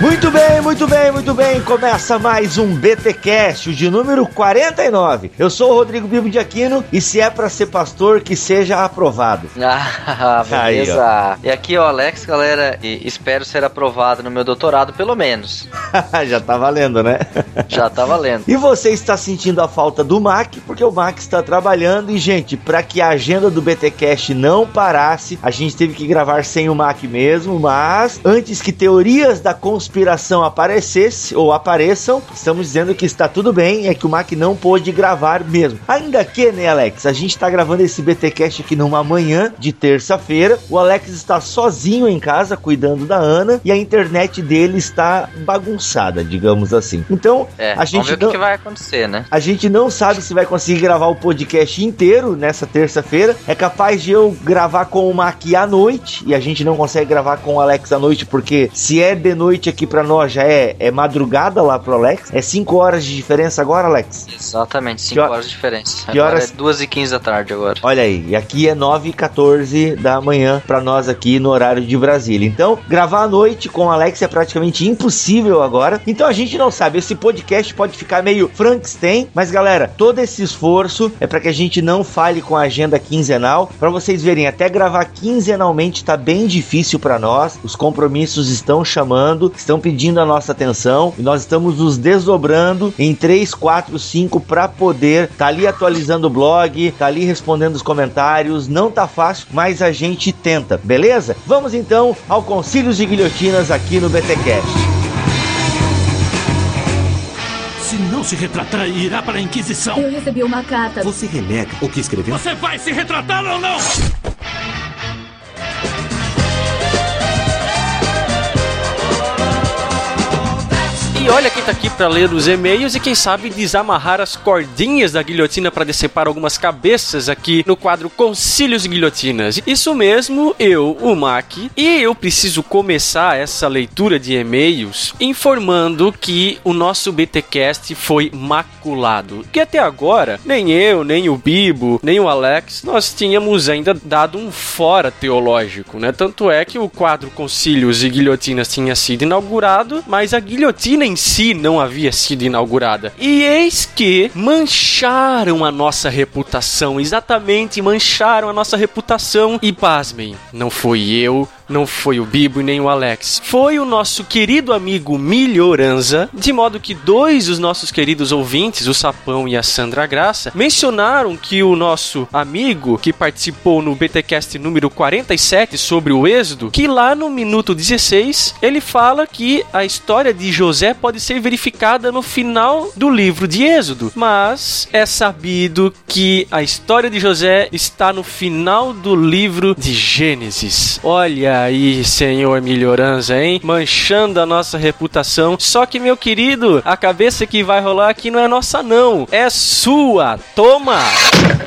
Muito bem, muito bem, muito bem. Começa mais um BTcast, de número 49. Eu sou o Rodrigo Bibo de Aquino e se é para ser pastor, que seja aprovado. Ah, beleza. Aí, e aqui o Alex, galera, e espero ser aprovado no meu doutorado, pelo menos. Já tá valendo, né? Já tá valendo. E você está sentindo a falta do Mac, porque o Mac está trabalhando e, gente, para que a agenda do BTcast não parasse, a gente teve que gravar sem o Mac mesmo, mas antes que teorias da conspiração conspiração aparecesse ou apareçam, estamos dizendo que está tudo bem, é que o Mac não pôde gravar mesmo. Ainda que, né, Alex? A gente está gravando esse BTcast aqui numa manhã de terça-feira. O Alex está sozinho em casa cuidando da Ana e a internet dele está bagunçada, digamos assim. Então, é, a gente vamos ver não... o que vai acontecer, né? A gente não sabe se vai conseguir gravar o podcast inteiro nessa terça-feira. É capaz de eu gravar com o Mac à noite e a gente não consegue gravar com o Alex à noite porque se é de noite aqui aqui para nós já é, é madrugada lá pro Alex. É 5 horas de diferença agora, Alex? Exatamente, 5 horas de diferença. Que agora horas? é 2 e 15 da tarde agora. Olha aí, e aqui é 9 e 14 da manhã para nós aqui no horário de Brasília. Então, gravar à noite com o Alex é praticamente impossível agora. Então a gente não sabe, esse podcast pode ficar meio Frankenstein, mas galera, todo esse esforço é para que a gente não fale com a agenda quinzenal. Para vocês verem, até gravar quinzenalmente tá bem difícil para nós. Os compromissos estão chamando, estão pedindo a nossa atenção e nós estamos nos desdobrando em 3, 4, 5 para poder tá ali atualizando o blog, tá ali respondendo os comentários. Não tá fácil, mas a gente tenta, beleza? Vamos então ao Concílios de Guilhotinas aqui no BTcast. Se não se retratar, irá para a Inquisição. Eu recebi uma carta. Você renega o que escreveu? Você vai se retratar ou não? E olha quem tá aqui para ler os e-mails e quem sabe desamarrar as cordinhas da guilhotina para decepar algumas cabeças aqui no quadro Concílios e Guilhotinas. Isso mesmo, eu, o Mac, e eu preciso começar essa leitura de e-mails informando que o nosso BTcast foi maculado. Que até agora, nem eu, nem o Bibo, nem o Alex, nós tínhamos ainda dado um fora teológico, né? Tanto é que o quadro Concílios e Guilhotinas tinha sido inaugurado, mas a guilhotina em si não havia sido inaugurada. E eis que mancharam a nossa reputação, exatamente mancharam a nossa reputação. E pasmem, não foi eu, não foi o Bibo nem o Alex. Foi o nosso querido amigo Melhoranza, de modo que dois dos nossos queridos ouvintes, o Sapão e a Sandra Graça, mencionaram que o nosso amigo que participou no BTcast número 47 sobre o Êxodo, que lá no minuto 16 ele fala que a história de José pode ser verificada no final do livro de Êxodo, mas é sabido que a história de José está no final do livro de Gênesis. Olha aí, senhor melhorança, hein? Manchando a nossa reputação. Só que, meu querido, a cabeça que vai rolar aqui não é nossa, não. É sua. Toma!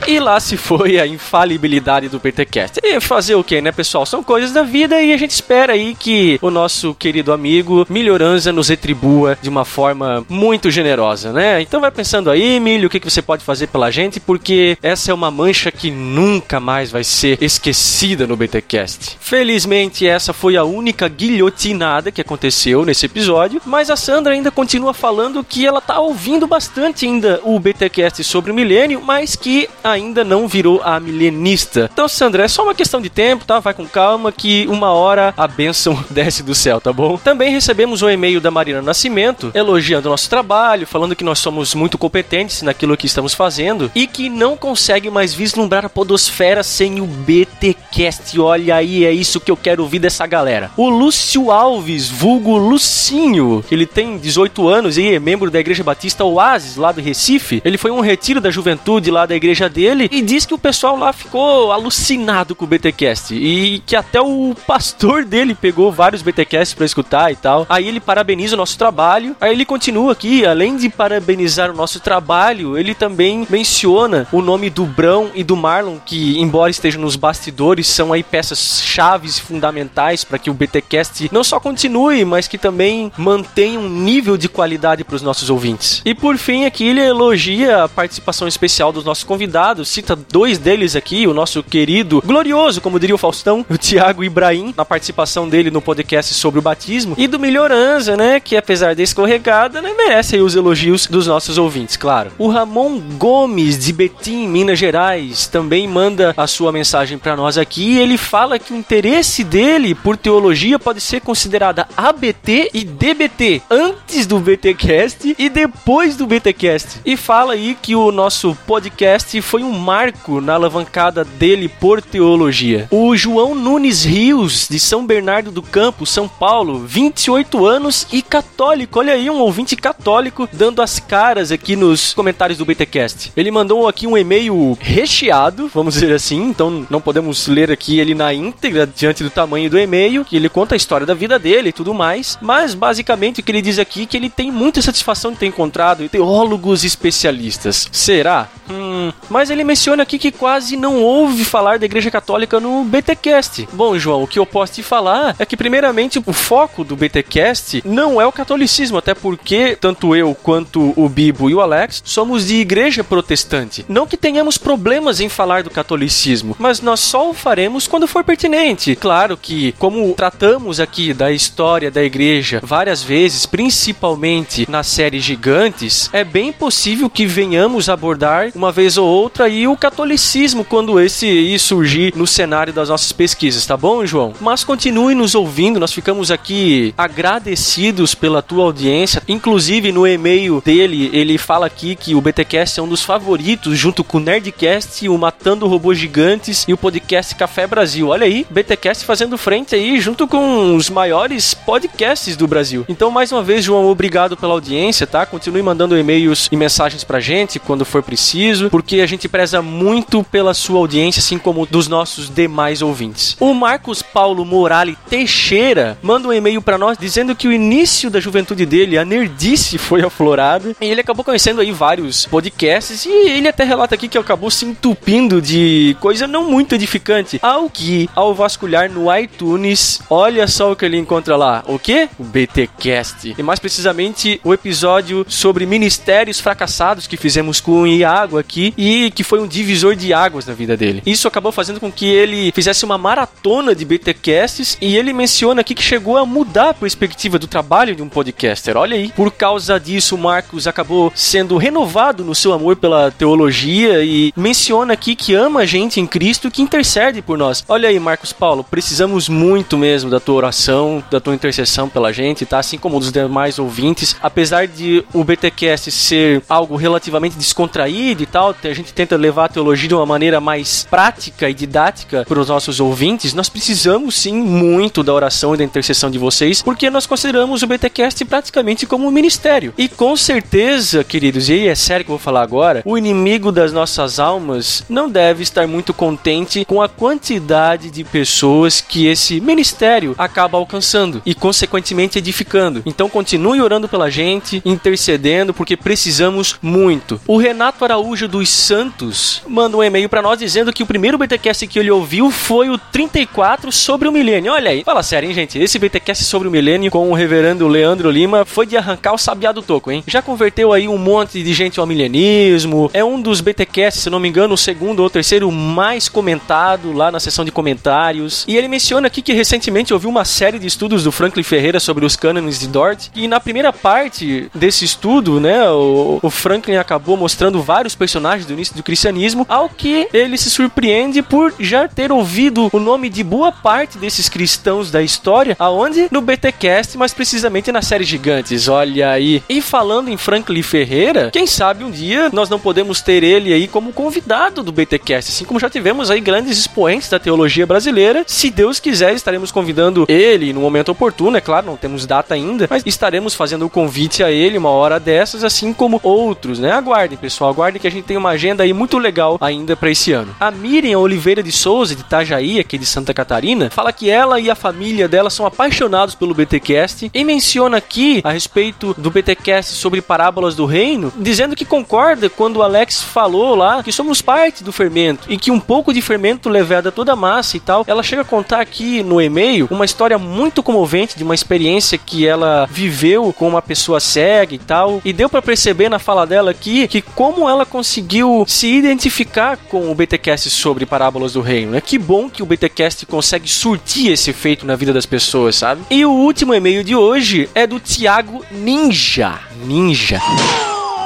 E lá se foi a infalibilidade do PTCast. E fazer o que, né, pessoal? São coisas da vida e a gente espera aí que o nosso querido amigo Melhorança nos retribua de uma forma muito generosa, né? Então vai pensando aí, Milho, o que, que você pode fazer pela gente, porque essa é uma mancha que nunca mais vai ser esquecida no BTcast. Felizmente, essa foi a única guilhotinada que aconteceu nesse episódio, mas a Sandra ainda continua falando que ela tá ouvindo bastante ainda o BTcast sobre o milênio, mas que ainda não virou a milenista. Então, Sandra, é só uma questão de tempo, tá? Vai com calma que uma hora a bênção desce do céu, tá bom? Também recebemos um e-mail da Marina Nascimento elogiando nosso trabalho, falando que nós somos muito competentes naquilo que estamos fazendo e que não consegue mais vislumbrar a podosfera sem o BTcast. Olha aí, é isso que eu quero ouvir dessa galera. O Lúcio Alves, vulgo Lucinho, ele tem 18 anos e é membro da Igreja Batista Oasis, lá do Recife. Ele foi um retiro da juventude lá da igreja dele e diz que o pessoal lá ficou alucinado com o BTcast e que até o pastor dele pegou vários BTcasts para escutar e tal. Aí ele parabeniza o nosso trabalho. Aí ele continua aqui, além de parabenizar o nosso trabalho, ele também menciona o nome do Brão e do Marlon, que embora estejam nos bastidores, são aí peças chaves fundamentais para que o BTcast não só continue, mas que também mantenha um nível de qualidade para os nossos ouvintes. E por fim, aqui ele elogia a participação especial dos nossos convidados, cita dois deles aqui, o nosso querido, glorioso, como diria o Faustão, o Tiago Ibrahim, na participação dele no podcast sobre o batismo, e do Melhoranza, né, que apesar de escorregada, né, merece os elogios dos nossos ouvintes, claro. O Ramon Gomes, de Betim, Minas Gerais, também manda a sua mensagem para nós aqui, e ele fala que o interesse dele por teologia pode ser considerada ABT e DBT, antes do BTcast e depois do BTcast. E fala aí que o nosso podcast foi um marco na alavancada dele por teologia. O João Nunes Rios, de São Bernardo do Campo, São Paulo, 28 anos e católico. Olha aí, um ouvinte católico dando as caras aqui nos comentários do BTcast. Ele mandou aqui um e-mail recheado, vamos dizer assim, então não podemos ler aqui ele na íntegra diante do tamanho do e-mail, que ele conta a história da vida dele e tudo mais, mas basicamente o que ele diz aqui é que ele tem muita satisfação de ter encontrado teólogos especialistas. Será? Hum, mas ele menciona aqui que quase não ouve falar da Igreja Católica no BTcast. Bom, João, o que eu posso te falar é que primeiramente o foco do BTcast não é o catolicismo, até porque tanto eu quanto o Bibo e o Alex somos de igreja protestante. Não que tenhamos problemas em falar do catolicismo, mas nós só o faremos quando for pertinente. Claro que, como tratamos aqui da história da igreja várias vezes, principalmente na série Gigantes, é bem possível que venhamos abordar uma vez ou outra aí o catolicismo quando esse surgir no cenário das nossas pesquisas, tá bom, João? Mas continue nos ouvindo, nós ficamos aqui agradecidos pela tua audiência. Inclusive no e-mail dele, ele fala aqui que o BTcast é um dos favoritos junto com o Nerdcast, o Matando Robôs Gigantes e o podcast Café Brasil. Olha aí, BTcast fazendo frente aí junto com os maiores podcasts do Brasil. Então, mais uma vez, João, obrigado pela audiência, tá? Continue mandando e-mails e mensagens pra gente quando for preciso, porque a gente preza muito pela sua audiência, assim como dos nossos demais ouvintes. O Marcos Paulo Morali Teixeira manda um e-mail para nós dizendo que o início da juventude dele, a nerdice, foi aflorada e ele acabou conhecendo aí vários podcasts e ele até relata aqui que acabou se entupindo de coisa não muito edificante. Ao que, ao vasculhar no iTunes, olha só o que ele encontra lá. O que? O BTcast. E mais precisamente o episódio sobre ministérios fracassados que fizemos com o Iago aqui e que foi um divisor de águas na vida dele. Isso acabou fazendo com que ele fizesse uma maratona de BTcasts e ele menciona aqui que chegou a mudar a perspectiva do trabalho de um podcaster. Olha aí. Por causa disso, Marcos acabou sendo renovado no seu amor pela teologia e menciona aqui que ama a gente em Cristo que intercede por nós. Olha aí, Marcos Paulo, precisamos muito mesmo da tua oração, da tua intercessão pela gente, tá? Assim como dos demais ouvintes. Apesar de o BTcast ser algo relativamente descontraído e tal, a gente tenta levar a teologia de uma maneira mais prática e didática para os nossos ouvintes, nós precisamos sim muito da oração e da intercessão de vocês, porque nós consideramos o BTcast praticamente como um ministério. E com certeza, queridos, e aí é sério que eu vou falar agora, o inimigo das nossas almas não deve estar muito contente com a quantidade de pessoas que esse ministério acaba alcançando e consequentemente edificando. Então continue orando pela gente, intercedendo, porque precisamos muito. O Renato Araújo dos Santos manda um e-mail para nós dizendo que o primeiro BTcast que ele ouviu foi o 34 sobre o milênio. Olha aí, fala sério, hein, gente? Esse BTcast sobre o milênio com o reverendo Leandro Lima foi de arrancar o sabiá do toco, hein? Já converteu aí um monte de gente ao milenismo. É um dos BTcasts, se não me engano, o segundo ou terceiro mais comentado lá na seção de comentários. E ele menciona aqui que recentemente ouviu uma série de estudos do Franklin Ferreira sobre os cânones de Dort. E na primeira parte desse estudo, né, o, o Franklin acabou mostrando vários personagens do início do cristianismo, ao que ele se surpreende por já ter ouvido o nome de boa parte desses cristãos da história, aonde? No BTcast, mas precisamente na série Gigantes. Olha aí. E falando em Franklin Ferreira, quem sabe um dia nós não podemos ter ele aí como convidado do BTcast, assim como já tivemos aí grandes expoentes da teologia brasileira. Se Deus quiser, estaremos convidando ele no momento oportuno, é claro, não temos data ainda, mas estaremos fazendo o convite a ele uma hora dessas, assim como outros, né? Aguardem, pessoal, aguardem que a gente tem uma agenda aí muito legal ainda para esse ano. A Miriam Oliveira de Souza, de Itajaí, aqui de Santa Catarina, fala que ela e a família dela são apaixonados pelo BTcast e menciona aqui a respeito do BTcast sobre parábolas do reino, dizendo que concorda quando o Alex falou lá que somos parte do fermento e que um pouco de fermento levada toda a massa e tal. Ela chega a contar aqui no e-mail uma história muito comovente de uma experiência que ela viveu com uma pessoa cega e tal. E deu para perceber na fala dela aqui que como ela conseguiu se identificar com o BTcast sobre parábolas do reino. Né? Que bom que o BTcast consegue surtir esse efeito na vida das pessoas, sabe? E o último e-mail de hoje é do Thiago Ninja. Ninja.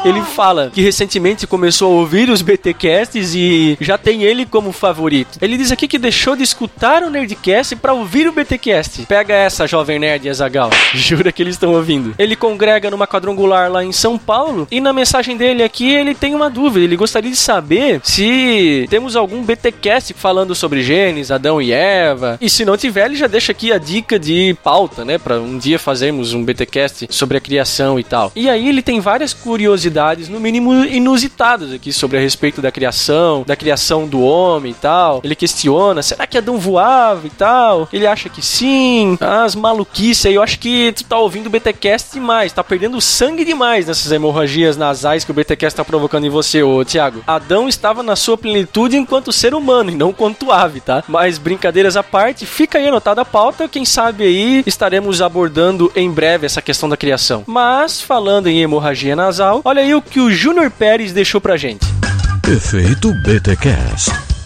Ele fala que recentemente começou a ouvir os BTcasts e já tem ele como favorito. Ele diz aqui que deixou de escutar o Nerdcast para ouvir o BTcast. Pega essa, jovem nerd Azagal. Jura que eles estão ouvindo. Ele congrega numa quadrangular lá em São Paulo e na mensagem dele aqui ele tem uma dúvida. Ele gostaria de saber se temos algum BTcast falando sobre genes, Adão e Eva. E se não tiver, ele já deixa aqui a dica de pauta, né, para um dia fazermos um BTcast sobre a criação e tal. E aí ele tem várias curiosidades curiosidades, no mínimo inusitadas aqui sobre a respeito da criação, da criação do homem e tal. Ele questiona, será que Adão voava e tal? Ele acha que sim. As maluquices aí, eu acho que tu tá ouvindo o BTcast demais, tá perdendo sangue demais nessas hemorragias nasais que o BTcast tá provocando em você, ô Thiago. Adão estava na sua plenitude enquanto ser humano e não quanto ave, tá? Mas brincadeiras à parte, fica aí anotada a pauta, quem sabe aí estaremos abordando em breve essa questão da criação. Mas falando em hemorragia nasal, olha Olha aí o que o Júnior Pérez deixou pra gente. Efeito BTcast.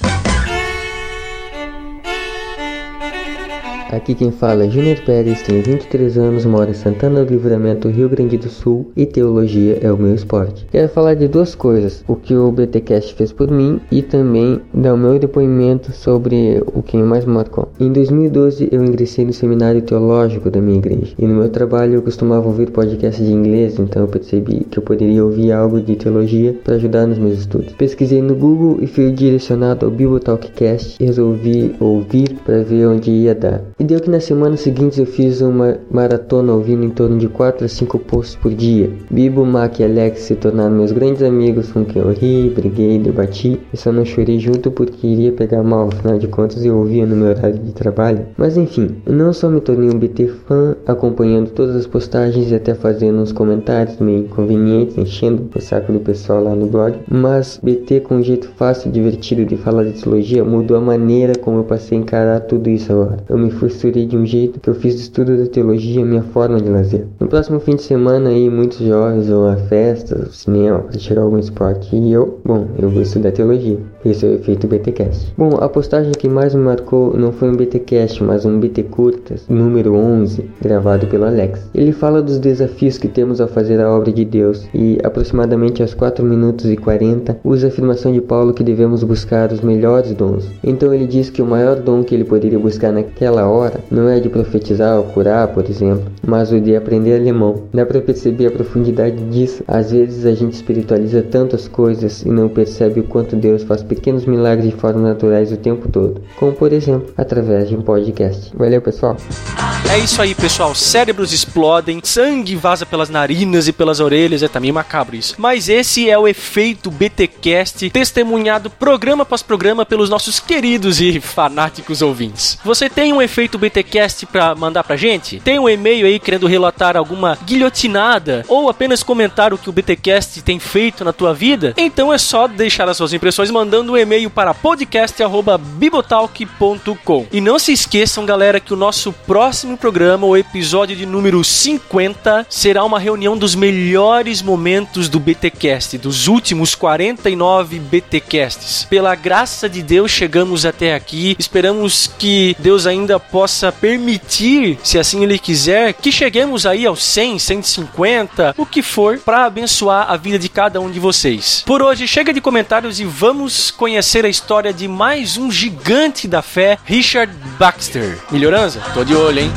Aqui quem fala é Júnior Pérez, tenho 23 anos, moro em Santana do Livramento, Rio Grande do Sul e teologia é o meu esporte. Quero falar de duas coisas, o que o BTcast fez por mim e também dar o meu depoimento sobre o que mais marcou. Em 2012 eu ingressei no seminário teológico da minha igreja e no meu trabalho eu costumava ouvir podcasts de inglês, então eu percebi que eu poderia ouvir algo de teologia para ajudar nos meus estudos. Pesquisei no Google e fui direcionado ao Bible Talkcast e resolvi ouvir para ver onde ia dar. E deu que na semana seguinte eu fiz uma maratona ouvindo em torno de 4 a 5 posts por dia. Bibo, Mac e Alex se tornaram meus grandes amigos com quem eu ri, briguei, debati e só não chorei junto porque iria pegar mal, afinal de contas eu ouvia no meu horário de trabalho. Mas enfim, eu não só me tornei um BT fã, acompanhando todas as postagens e até fazendo uns comentários meio inconvenientes, enchendo o saco do pessoal lá no blog, mas BT com um jeito fácil e divertido de falar de teologia mudou a maneira como eu passei a encarar tudo isso agora. Eu me fui misturei de um jeito que eu fiz do estudo da teologia minha forma de lazer. No próximo fim de semana aí muitos jovens vão a festas, cinema, praticar algum esporte e eu, bom, eu vou estudar teologia. Esse é o BTcast. Bom, a postagem que mais me marcou não foi um BTcast, mas um BT Curtas, número 11, gravado pelo Alex. Ele fala dos desafios que temos ao fazer a obra de Deus e, aproximadamente aos 4 minutos e 40, usa a afirmação de Paulo que devemos buscar os melhores dons. Então ele diz que o maior dom que ele poderia buscar naquela hora não é de profetizar ou curar, por exemplo, mas o de aprender alemão. Dá para perceber a profundidade disso. Às vezes a gente espiritualiza tantas coisas e não percebe o quanto Deus faz pequenos milagres de formas naturais o tempo todo, como por exemplo através de um podcast. Valeu, pessoal! É isso aí, pessoal. Cérebros explodem, sangue vaza pelas narinas e pelas orelhas. É também macabro isso. Mas esse é o efeito BTcast, testemunhado programa após programa pelos nossos queridos e fanáticos ouvintes. Você tem um efeito BTcast para mandar pra gente? Tem um e-mail aí querendo relatar alguma guilhotinada ou apenas comentar o que o BTcast tem feito na tua vida? Então é só deixar as suas impressões mandando um e-mail para podcast@bibotalk.com. E não se esqueçam, galera, que o nosso próximo programa, o episódio de número 50, será uma reunião dos melhores momentos do BTcast, dos últimos 49 BTcasts. Pela graça de Deus, chegamos até aqui. Esperamos que Deus ainda possa permitir, se assim Ele quiser, que cheguemos aí aos 100, 150, o que for, para abençoar a vida de cada um de vocês. Por hoje, chega de comentários e vamos conhecer a história de mais um gigante da fé, Richard Baxter. Melhorança? Tô de olho, hein?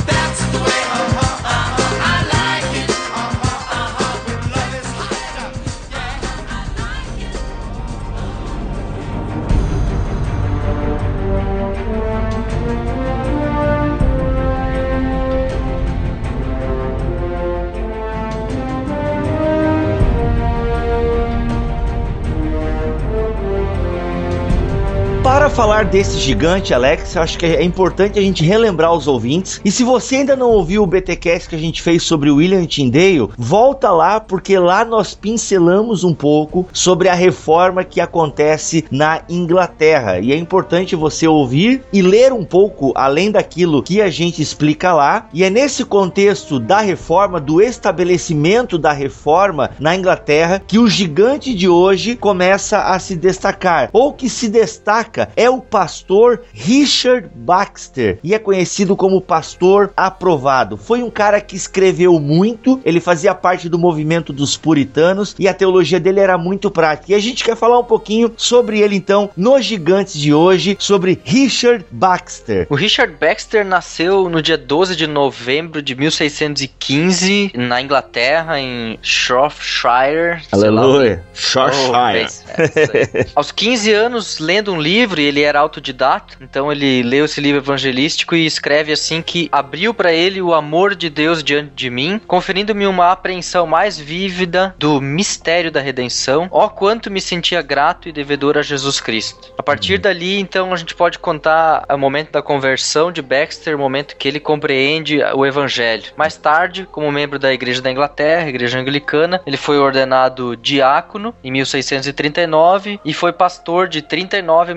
Falar desse gigante, Alex, acho que é importante a gente relembrar os ouvintes. E se você ainda não ouviu o BTcast que a gente fez sobre o William Tyndale, volta lá porque lá nós pincelamos um pouco sobre a reforma que acontece na Inglaterra. E é importante você ouvir e ler um pouco além daquilo que a gente explica lá. E é nesse contexto da reforma, do estabelecimento da reforma na Inglaterra, que o gigante de hoje começa a se destacar, ou que se destaca é o pastor Richard Baxter e é conhecido como pastor aprovado. Foi um cara que escreveu muito, ele fazia parte do movimento dos puritanos e a teologia dele era muito prática. E a gente quer falar um pouquinho sobre ele então nos gigantes de hoje, sobre Richard Baxter. O Richard Baxter nasceu no dia 12 de novembro de 1615 na Inglaterra, em Shropshire. Aleluia. Shropshire. Oh, é, Aos 15 anos, lendo um livro, ele era autodidata, então ele leu esse livro evangelístico e escreve assim que abriu para ele o amor de Deus diante de mim, conferindo-me uma apreensão mais vívida do mistério da redenção. Ó quanto me sentia grato e devedor a Jesus Cristo. A partir dali, então, a gente pode contar o momento da conversão de Baxter, o momento que ele compreende o evangelho. Mais tarde, como membro da Igreja da Inglaterra, Igreja Anglicana, ele foi ordenado diácono em 1639 e foi pastor de 39 a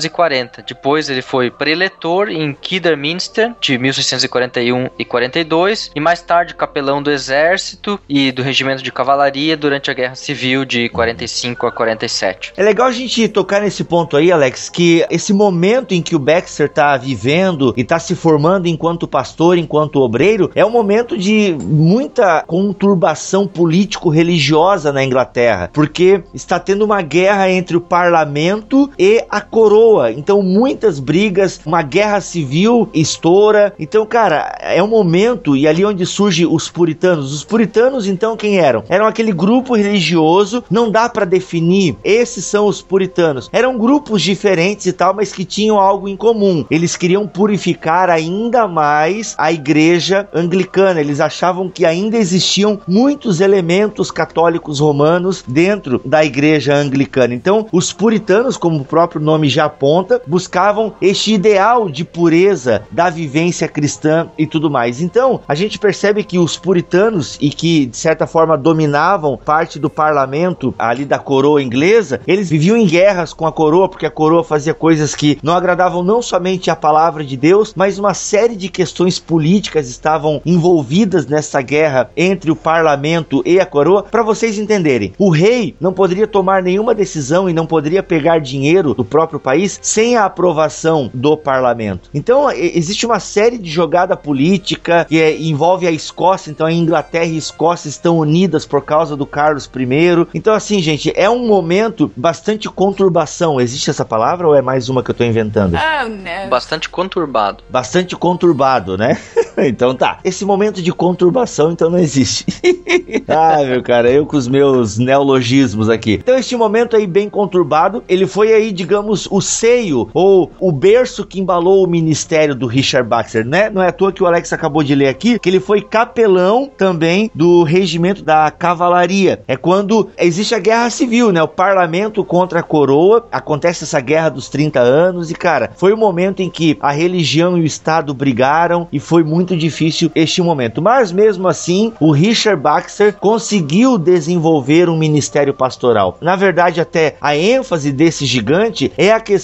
1640. Depois ele foi preletor em Kidderminster de 1641 e 42 e mais tarde capelão do exército e do regimento de cavalaria durante a Guerra Civil de 45 a 47. É legal a gente tocar nesse ponto aí, Alex, que esse momento em que o Baxter está vivendo e está se formando enquanto pastor, enquanto obreiro, é um momento de muita conturbação político-religiosa na Inglaterra, porque está tendo uma guerra entre o parlamento e a coroa. Então, muitas brigas, uma guerra civil estoura. Então, cara, é um momento, e ali onde surge os puritanos. Os puritanos, então, quem eram? Eram aquele grupo religioso, não dá para definir, esses são os puritanos. Eram grupos diferentes e tal, mas que tinham algo em comum. Eles queriam purificar ainda mais a igreja anglicana. Eles achavam que ainda existiam muitos elementos católicos romanos dentro da igreja anglicana. Então, os puritanos, como o próprio nome já aponta, buscavam este ideal de pureza da vivência cristã e tudo mais. Então, a gente percebe que os puritanos e que de certa forma dominavam parte do parlamento ali da coroa inglesa, eles viviam em guerras com a coroa porque a coroa fazia coisas que não agradavam não somente a palavra de Deus, mas uma série de questões políticas estavam envolvidas nessa guerra entre o parlamento e a coroa. Para vocês entenderem, o rei não poderia tomar nenhuma decisão e não poderia pegar dinheiro do próprio país sem a aprovação do parlamento. Então, existe uma série de jogada política que é, envolve a Escócia, então a Inglaterra e a Escócia estão unidas por causa do Carlos I. Então, assim, gente, é um momento bastante conturbação. Existe essa palavra ou é mais uma que eu tô inventando? Oh, não. Bastante conturbado. Bastante conturbado, né? então tá. Esse momento de conturbação, então, não existe. ah, meu cara, eu com os meus neologismos aqui. Então, este momento aí bem conturbado, ele foi aí, digamos, o seio ou o berço que embalou o ministério do Richard Baxter, né? Não é à toa que o Alex acabou de ler aqui que ele foi capelão também do regimento da cavalaria. É quando existe a guerra civil, né? O parlamento contra a coroa, acontece essa guerra dos 30 anos e, cara, foi o momento em que a religião e o Estado brigaram e foi muito difícil este momento. Mas mesmo assim, o Richard Baxter conseguiu desenvolver um ministério pastoral. Na verdade, até a ênfase desse gigante é a questão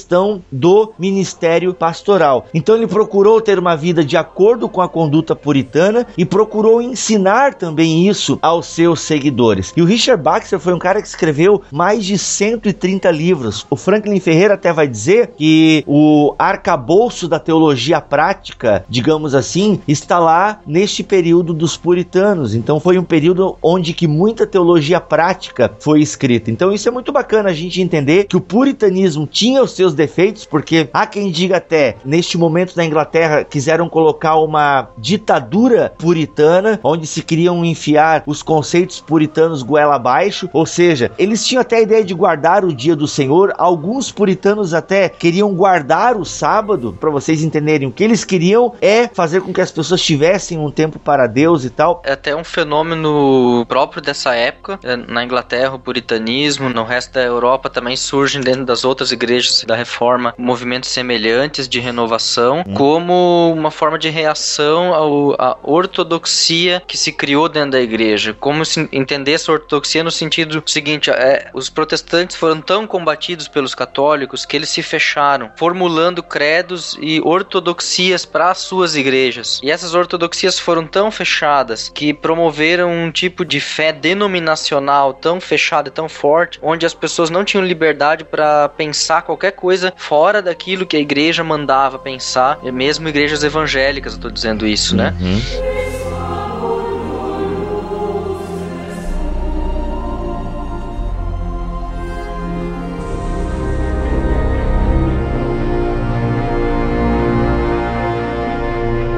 do ministério pastoral. Então ele procurou ter uma vida de acordo com a conduta puritana e procurou ensinar também isso aos seus seguidores. E o Richard Baxter foi um cara que escreveu mais de 130 livros. O Franklin Ferreira até vai dizer que o arcabouço da teologia prática, digamos assim, está lá neste período dos puritanos. Então foi um período onde que muita teologia prática foi escrita. Então isso é muito bacana a gente entender que o puritanismo tinha os seus defeitos, porque há quem diga até neste momento na Inglaterra quiseram colocar uma ditadura puritana, onde se queriam enfiar os conceitos puritanos goela abaixo, ou seja, eles tinham até a ideia de guardar o dia do Senhor. Alguns puritanos até queriam guardar o sábado, para vocês entenderem. O que eles queriam é fazer com que as pessoas tivessem um tempo para Deus e tal. É até um fenômeno próprio dessa época. É, na Inglaterra, o puritanismo, no resto da Europa também surgem dentro das outras igrejas da Reforma movimentos semelhantes de renovação, hum. como uma forma de reação ao, à ortodoxia que se criou dentro da igreja. Como se entender essa ortodoxia no sentido seguinte: é, os protestantes foram tão combatidos pelos católicos que eles se fecharam, formulando credos e ortodoxias para as suas igrejas. E essas ortodoxias foram tão fechadas que promoveram um tipo de fé denominacional tão fechada e tão forte, onde as pessoas não tinham liberdade para pensar qualquer coisa fora daquilo que a igreja mandava pensar, mesmo igrejas evangélicas, eu tô dizendo isso, né? Uhum.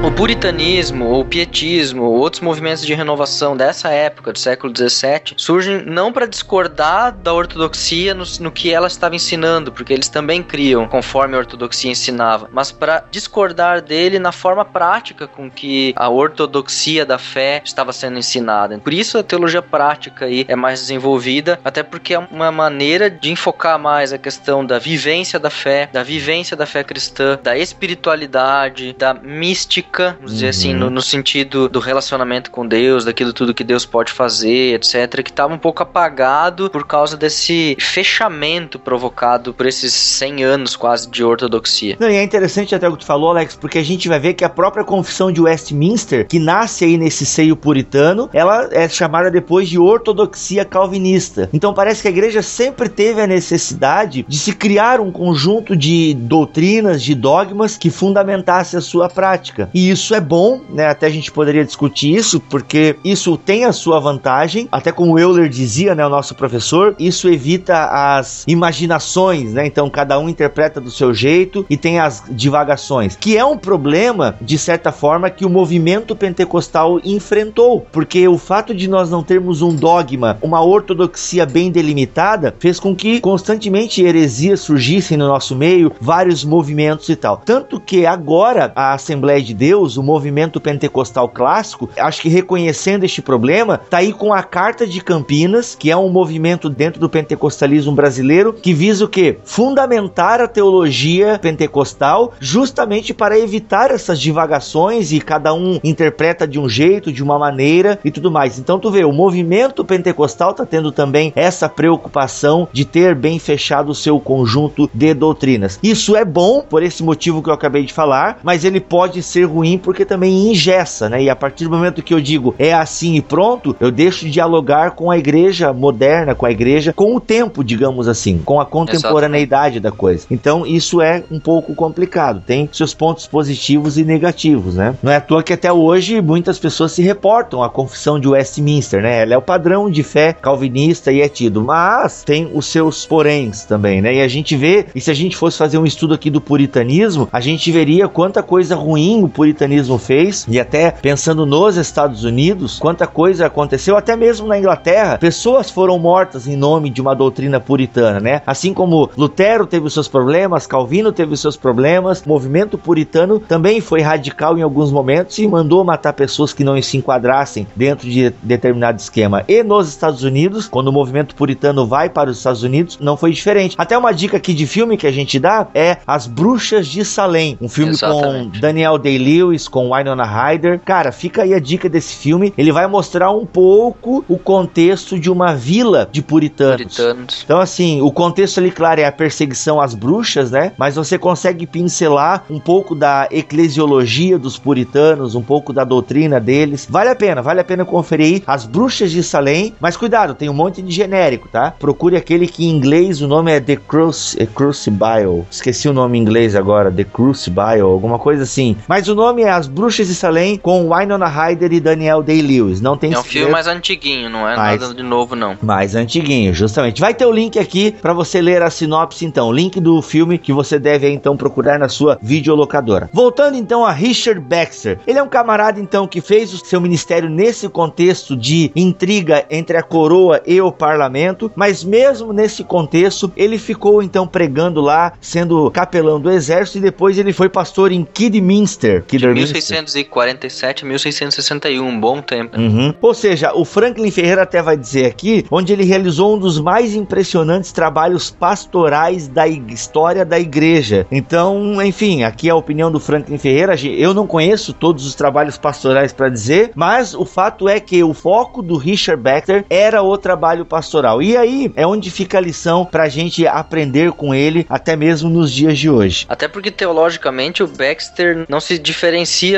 O puritanismo, ou pietismo, ou outros movimentos de renovação dessa época, do século XVII, surgem não para discordar da ortodoxia no, no, que ela estava ensinando, porque eles também criam conforme a ortodoxia ensinava, mas para discordar dele na forma prática com que a ortodoxia da fé estava sendo ensinada. Por isso a teologia prática aí é mais desenvolvida, até porque é uma maneira de enfocar mais a questão da vivência da fé, da vivência da fé cristã, da espiritualidade, da mística vamos dizer assim, no, uhum. no, sentido do relacionamento com Deus, daquilo tudo que Deus pode fazer, etc., que estava um pouco apagado por causa desse fechamento provocado por esses 100 anos quase de ortodoxia. Não, e é interessante até o que tu falou, Alex, porque a gente vai ver que a própria confissão de Westminster, que nasce aí nesse seio puritano, ela é chamada depois de ortodoxia calvinista. Então parece que a igreja sempre teve a necessidade de se criar um conjunto de doutrinas, de dogmas que fundamentasse a sua prática. E isso é bom, né? Até a gente poderia discutir isso, porque isso tem a sua vantagem, até como o Euler dizia, né, o nosso professor, isso evita as imaginações, né? Então cada um interpreta do seu jeito e tem as divagações, que é um problema de certa forma que o movimento pentecostal enfrentou, porque o fato de nós não termos um dogma, uma ortodoxia bem delimitada, fez com que constantemente heresias surgissem no nosso meio, vários movimentos e tal. Tanto que agora a Assembleia de Deus Deus, o movimento pentecostal clássico, acho que reconhecendo este problema, tá aí com a Carta de Campinas, que é um movimento dentro do pentecostalismo brasileiro que visa o quê? Fundamentar a teologia pentecostal justamente para evitar essas divagações e cada um interpreta de um jeito, de uma maneira e tudo mais. Então tu vê, o movimento pentecostal tá tendo também essa preocupação de ter bem fechado o seu conjunto de doutrinas. Isso é bom por esse motivo que eu acabei de falar, mas ele pode ser ruim ruim porque também ingessa, né? E a partir do momento que eu digo é assim e pronto, eu deixo de dialogar com a igreja moderna, com a igreja, com o tempo, digamos assim, com a contemporaneidade da coisa. Então isso é um pouco complicado, tem seus pontos positivos e negativos, né? Não é à toa que até hoje muitas pessoas se reportam à confissão de Westminster, né? Ela é o padrão de fé calvinista e é tido, mas tem os seus poréns também, né? E a gente vê, e se a gente fosse fazer um estudo aqui do puritanismo, a gente veria quanta coisa ruim o puritanismo puritanismo fez, e até pensando nos Estados Unidos, quanta coisa aconteceu, até mesmo na Inglaterra, pessoas foram mortas em nome de uma doutrina puritana, né? Assim como Lutero teve os seus problemas, Calvino teve os seus problemas, o movimento puritano também foi radical em alguns momentos e mandou matar pessoas que não se enquadrassem dentro de determinado esquema. E nos Estados Unidos, quando o movimento puritano vai para os Estados Unidos, não foi diferente. Até uma dica aqui de filme que a gente dá é As Bruxas de Salem, um filme Exatamente. com Daniel Day-Lewis Lewis com Winona Ryder. Cara, fica aí a dica desse filme. Ele vai mostrar um pouco o contexto de uma vila de puritanos. puritanos. Então, assim, o contexto ali, claro, é a perseguição às bruxas, né? Mas você consegue pincelar um pouco da eclesiologia dos puritanos, um pouco da doutrina deles. Vale a pena, vale a pena conferir as bruxas de Salem. Mas cuidado, tem um monte de genérico, tá? Procure aquele que em inglês o nome é The Cruci Crucible. Esqueci o nome em inglês agora, The Crucible, alguma coisa assim. Mas o nome é As Bruxas de Salem com Winona Ryder e Daniel Day-Lewis. Não tem É um filme mais antiguinho, não é mais, nada de novo não. Mais antiguinho, justamente. Vai ter o link aqui para você ler a sinopse então, link do filme que você deve então procurar na sua videolocadora. Voltando então a Richard Baxter. Ele é um camarada então que fez o seu ministério nesse contexto de intriga entre a coroa e o parlamento, mas mesmo nesse contexto, ele ficou então pregando lá, sendo capelão do exército e depois ele foi pastor em Kidderminster, Kidderminster Westminster. 1647 a 1661, um bom tempo. Uhum. Ou seja, o Franklin Ferreira até vai dizer aqui, onde ele realizou um dos mais impressionantes trabalhos pastorais da história da igreja. Então, enfim, aqui é a opinião do Franklin Ferreira. Eu não conheço todos os trabalhos pastorais para dizer, mas o fato é que o foco do Richard Baxter era o trabalho pastoral. E aí é onde fica a lição para a gente aprender com ele, até mesmo nos dias de hoje. Até porque teologicamente o Baxter não se diferencia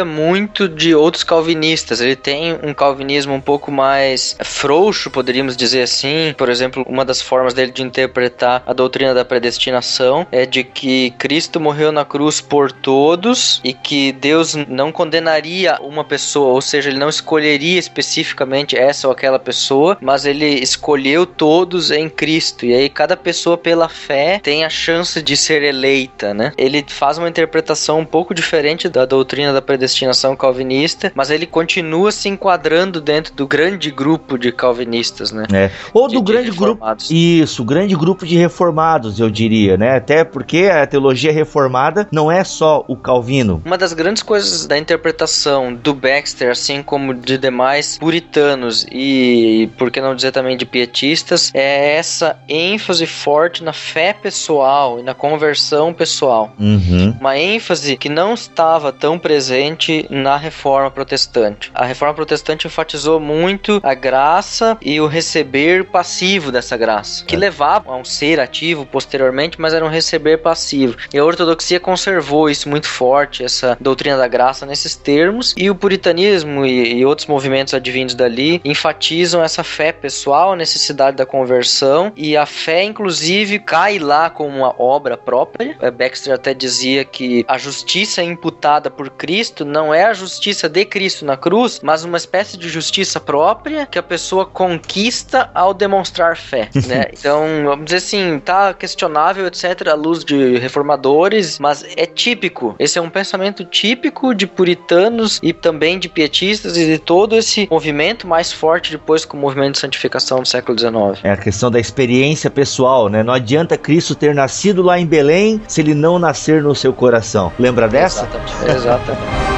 muito de outros calvinistas. Ele tem um calvinismo um pouco mais frouxo, poderíamos dizer assim. Por exemplo, uma das formas dele de interpretar a doutrina da predestinação é de que Cristo morreu na cruz por todos e que Deus não condenaria uma pessoa, ou seja, ele não escolheria especificamente essa ou aquela pessoa, mas ele escolheu todos em Cristo. E aí cada pessoa pela fé tem a chance de ser eleita, né? Ele faz uma interpretação um pouco diferente da doutrina da predestinação calvinista, mas ele continua se enquadrando dentro do grande grupo de calvinistas, né? É. Ou do de, grande de grupo. Isso, grande grupo de reformados, eu diria, né? Até porque a teologia reformada não é só o Calvino. Uma das grandes coisas da interpretação do Baxter, assim como de demais puritanos e, por que não dizer também de pietistas, é essa ênfase forte na fé pessoal e na conversão pessoal. Uhum. Uma ênfase que não estava tão presente na reforma protestante. A reforma protestante enfatizou muito a graça e o receber passivo dessa graça, que é. levava a um ser ativo posteriormente, mas era um receber passivo. E a ortodoxia conservou isso muito forte, essa doutrina da graça nesses termos, e o puritanismo e, e outros movimentos advindos dali enfatizam essa fé pessoal, a necessidade da conversão, e a fé, inclusive, cai lá como uma obra própria. É, Baxter até dizia que a justiça imputada por Cristo não é a justiça de Cristo na cruz, mas uma espécie de justiça própria que a pessoa conquista ao demonstrar fé, né? Então, vamos dizer assim, tá questionável, etc, à luz de reformadores, mas é típico. Esse é um pensamento típico de puritanos e também de pietistas e de todo esse movimento mais forte depois com o movimento de santificação do século XIX. É a questão da experiência pessoal, né? Não adianta Cristo ter nascido lá em Belém se ele não nascer no seu coração. Lembra dessa? Exatamente. Exatamente. Okay.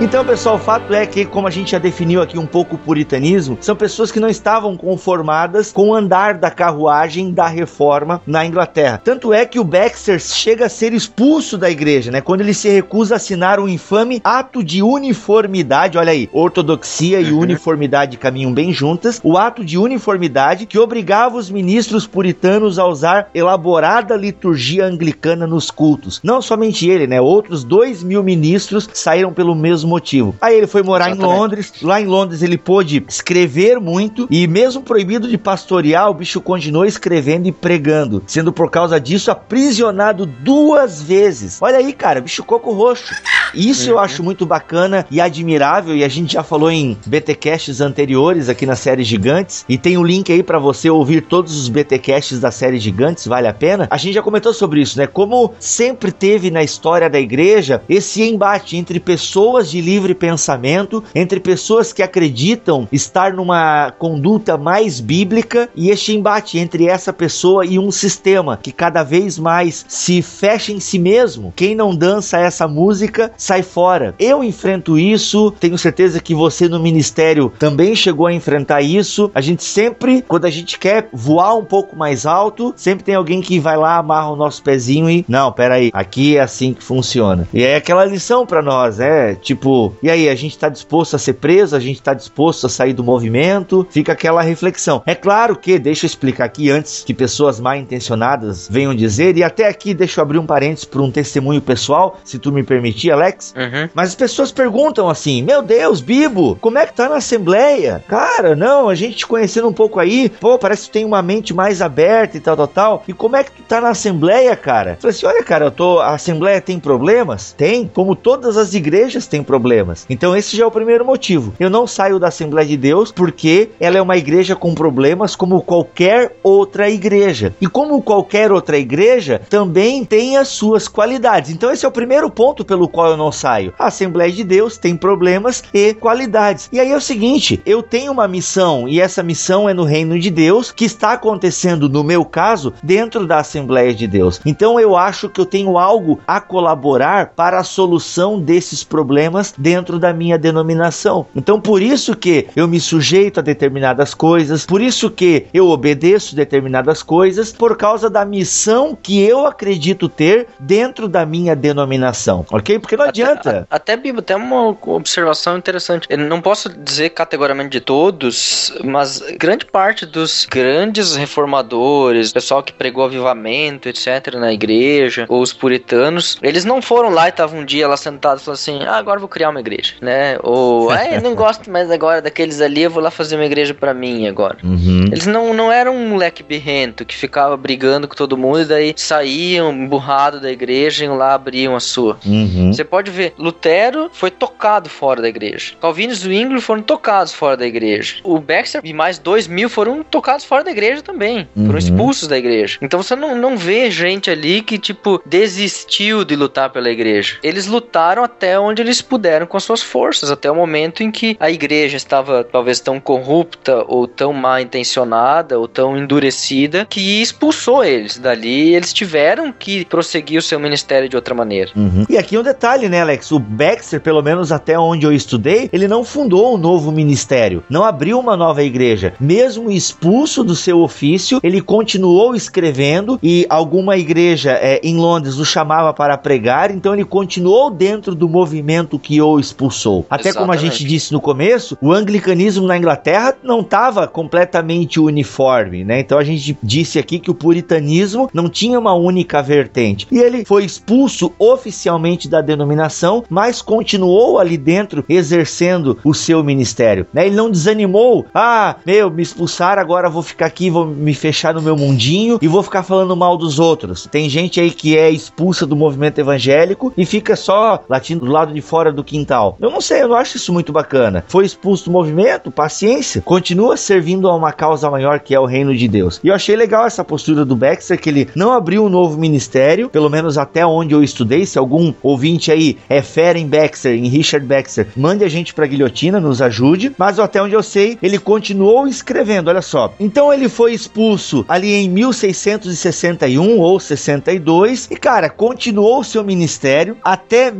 Então, pessoal, o fato é que, como a gente já definiu aqui um pouco o puritanismo, são pessoas que não estavam conformadas com o andar da carruagem da reforma na Inglaterra. Tanto é que o Baxter chega a ser expulso da igreja, né? Quando ele se recusa a assinar um infame ato de uniformidade. Olha aí, ortodoxia e uniformidade caminham bem juntas. O ato de uniformidade que obrigava os ministros puritanos a usar elaborada liturgia anglicana nos cultos. Não somente ele, né? Outros dois mil ministros saíram pelo mesmo motivo. Aí ele foi morar Exatamente. em Londres. Lá em Londres ele pôde escrever muito e mesmo proibido de pastorear, o bicho continuou escrevendo e pregando, sendo por causa disso aprisionado duas vezes. Olha aí, cara, bicho coco roxo. Isso uhum. eu acho muito bacana e admirável e a gente já falou em BTcasts anteriores aqui na série Gigantes e tem o um link aí para você ouvir todos os BTcasts da série Gigantes, vale a pena. A gente já comentou sobre isso, né? Como sempre teve na história da igreja esse embate entre pessoas de de livre pensamento entre pessoas que acreditam estar numa conduta mais bíblica e este embate entre essa pessoa e um sistema que cada vez mais se fecha em si mesmo. Quem não dança essa música sai fora. Eu enfrento isso, tenho certeza que você no ministério também chegou a enfrentar isso. A gente sempre, quando a gente quer voar um pouco mais alto, sempre tem alguém que vai lá, amarra o nosso pezinho e não, peraí, aqui é assim que funciona. E é aquela lição para nós, é tipo tipo, e aí, a gente está disposto a ser preso, a gente está disposto a sair do movimento? Fica aquela reflexão. É claro que, deixa eu explicar aqui antes que pessoas mal intencionadas venham dizer, e até aqui deixa eu abrir um parênteses para um testemunho pessoal, se tu me permitir, Alex. Uhum. Mas as pessoas perguntam assim: Meu Deus, Bibo, como é que tá na Assembleia? Cara, não, a gente te conhecendo um pouco aí, pô, parece que tu tem uma mente mais aberta e tal, tal, tal. E como é que tu tá na Assembleia, cara? Eu falei assim: Olha, cara, eu tô. A Assembleia tem problemas? Tem, como todas as igrejas têm problemas problemas. Então esse já é o primeiro motivo. Eu não saio da Assembleia de Deus porque ela é uma igreja com problemas como qualquer outra igreja. E como qualquer outra igreja, também tem as suas qualidades. Então esse é o primeiro ponto pelo qual eu não saio? A Assembleia de Deus tem problemas e qualidades. E aí é o seguinte, eu tenho uma missão e essa missão é no reino de Deus que está acontecendo no meu caso dentro da Assembleia de Deus. Então eu acho que eu tenho algo a colaborar para a solução desses problemas dentro da minha denominação. Então por isso que eu me sujeito a determinadas coisas, por isso que eu obedeço determinadas coisas por causa da missão que eu acredito ter dentro da minha denominação, ok? Porque não adianta. Até, Bibo, tem uma observação interessante. Eu não posso dizer categoricamente de todos, mas grande parte dos grandes reformadores, pessoal que pregou avivamento, etc., na igreja, ou os puritanos, eles não foram lá e estavam um dia lá sentados e falaram assim: ah, agora vou criar uma igreja, né? Ou, ah, não gosto mais agora daqueles ali, eu vou lá fazer uma igreja para mim agora. Uhum. Eles não, não eram um moleque birrento que ficava brigando com todo mundo e daí saíam emburrado da igreja e lá abriam a sua. Uhum. Você pode ver, Lutero foi tocado fora da igreja. Calvino e Zwingli foram tocados fora da igreja. O Baxter e mais dois mil foram tocados fora da igreja também. Uhum. Foram expulsos da igreja. Então você não, não vê gente ali que, tipo, desistiu de lutar pela igreja. Eles lutaram até onde eles puderam com as suas forças, até o momento em que a igreja estava talvez tão corrupta ou tão mal intencionada ou tão endurecida que expulsou eles dali. Eles tiveram que prosseguir o seu ministério de outra maneira. Uhum. E aqui um detalhe, né, Alex? O Baxter, pelo menos até onde eu estudei, ele não fundou um novo ministério, não abriu uma nova igreja. Mesmo expulso do seu ofício, ele continuou escrevendo e alguma igreja é, em Londres o chamava para pregar, então ele continuou dentro do movimento que o expulsou. Até como a Exatamente. gente disse no começo, o anglicanismo na Inglaterra não estava completamente uniforme, né? Então a gente disse aqui que o puritanismo não tinha uma única vertente. E ele foi expulso oficialmente da denominação, mas continuou ali dentro exercendo o seu ministério, né? Ele não desanimou, ah, meu, me expulsaram, agora vou ficar aqui, vou me fechar no meu mundinho e vou ficar falando mal dos outros. Tem gente aí que é expulsa do movimento evangélico e fica só latindo do lado de fora do quintal. Eu não sei, eu não acho isso muito bacana. Foi expulso do movimento, paciência, continua servindo a uma causa maior que é o reino de Deus. E eu achei legal essa postura do Baxter, que ele não abriu um novo ministério, pelo menos até onde eu estudei. Se algum ouvinte aí é fera em Baxter, em Richard Baxter, mande a gente pra guilhotina, nos ajude. Mas até onde eu sei, ele continuou escrevendo, olha só. Então ele foi expulso ali em 1661 ou 62 e, cara, continuou seu ministério até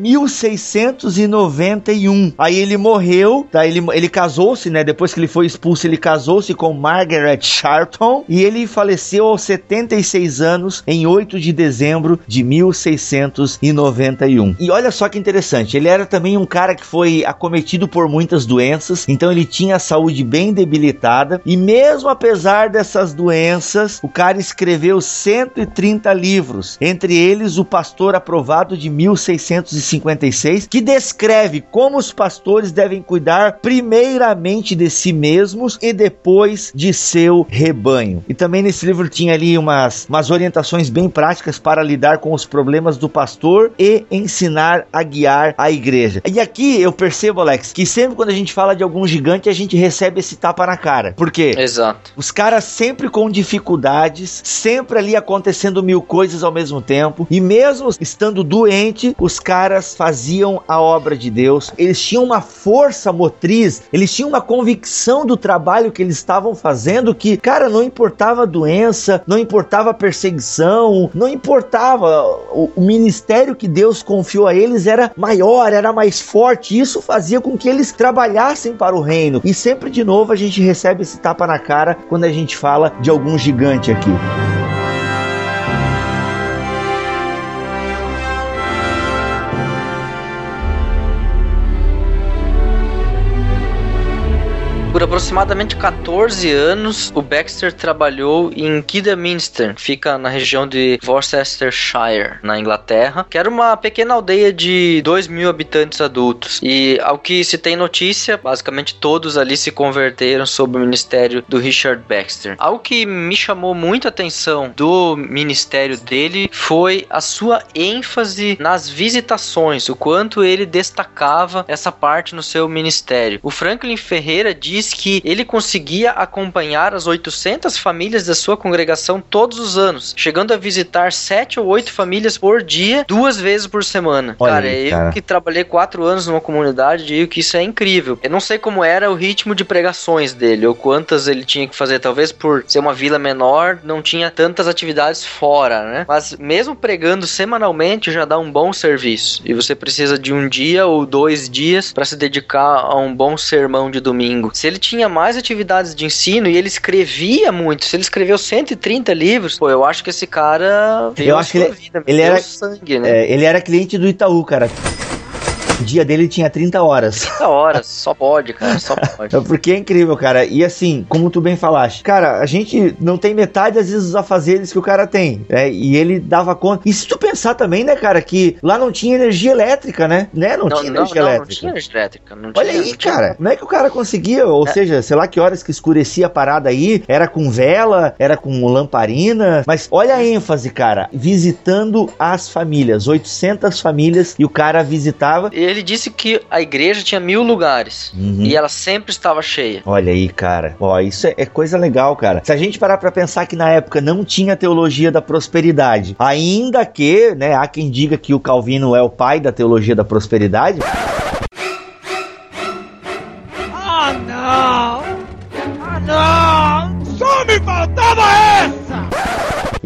1691. Aí ele morreu, tá? Ele, ele casou-se, né? Depois que ele foi expulso, ele casou-se com Margaret Charlton e ele faleceu aos 76 anos em 8 de dezembro de 1691. E olha só que interessante, ele era também um cara que foi acometido por muitas doenças, então ele tinha a saúde bem debilitada e mesmo apesar dessas doenças, o cara escreveu 130 livros, entre eles o Pastor Aprovado de 1656, que descreve como os pastores devem cuidar primeiramente de si mesmos e depois de seu rebanho. E também nesse livro tinha ali umas, umas orientações bem práticas para lidar com os problemas do pastor e ensinar a guiar a igreja. E aqui eu percebo, Alex, que sempre quando a gente fala de algum gigante, a gente recebe esse tapa na cara. Por quê? Exato. Os caras sempre com dificuldades, sempre ali acontecendo mil coisas ao mesmo tempo, e mesmo estando doente, os caras faziam a obra de Deus. Eles tinham uma força motriz, eles tinham uma convicção do trabalho que eles estavam fazendo que, cara, não importava a doença, não importava a perseguição, não importava o, o ministério que Deus confiou a eles era maior, era mais forte. Isso fazia com que eles trabalhassem para o reino. E sempre de novo a gente recebe esse tapa na cara quando a gente fala de algum gigante aqui. Por aproximadamente 14 anos, o Baxter trabalhou em Kidderminster, fica na região de Worcestershire, na Inglaterra, que era uma pequena aldeia de 2 mil habitantes adultos. E ao que se tem notícia, basicamente todos ali se converteram sob o ministério do Richard Baxter. Algo que me chamou muita atenção do ministério dele foi a sua ênfase nas visitações, o quanto ele destacava essa parte no seu ministério. O Franklin Ferreira disse disse que ele conseguia acompanhar as 800 famílias da sua congregação todos os anos, chegando a visitar sete ou oito famílias por dia, duas vezes por semana. Olha cara, aí, eu cara. que trabalhei quatro anos numa comunidade, digo que isso é incrível. Eu não sei como era o ritmo de pregações dele, ou quantas ele tinha que fazer. Talvez por ser uma vila menor, não tinha tantas atividades fora, né? Mas mesmo pregando semanalmente já dá um bom serviço. E você precisa de um dia ou dois dias para se dedicar a um bom sermão de domingo. Se ele tinha mais atividades de ensino e ele escrevia muito, se ele escreveu 130 livros, pô, eu acho que esse cara Eu acho que ele- vida, ele era- sangue, né? É, ele era cliente do Itaú, cara. O dia dele tinha 30 horas. Da hora, só pode, cara, só pode. É Porque é incrível, cara. E assim, como tu bem falaste, cara, a gente não tem metade, às vezes, dos afazeres que o cara tem. né? E ele dava conta. E se tu pensar também, né, cara, que lá não tinha energia elétrica, né? né? Não, Não, tinha não, energia não, não elétrica. tinha energia elétrica. Não Olha tinha, aí, não tinha- cara. Como é que o cara conseguia? Ou É. seja, sei lá que horas que escurecia a parada aí. Era com vela, era com lamparina. Mas olha a ênfase, cara. Visitando as famílias. 800 famílias. E o cara visitava. Ele disse que a igreja tinha mil lugares Uhum. e ela sempre estava cheia. Olha aí, cara. Ó, isso é, é coisa legal, cara. Se a gente parar pra pensar que na época não tinha teologia da prosperidade, ainda que, né, há quem diga que o Calvino é o pai da teologia da prosperidade.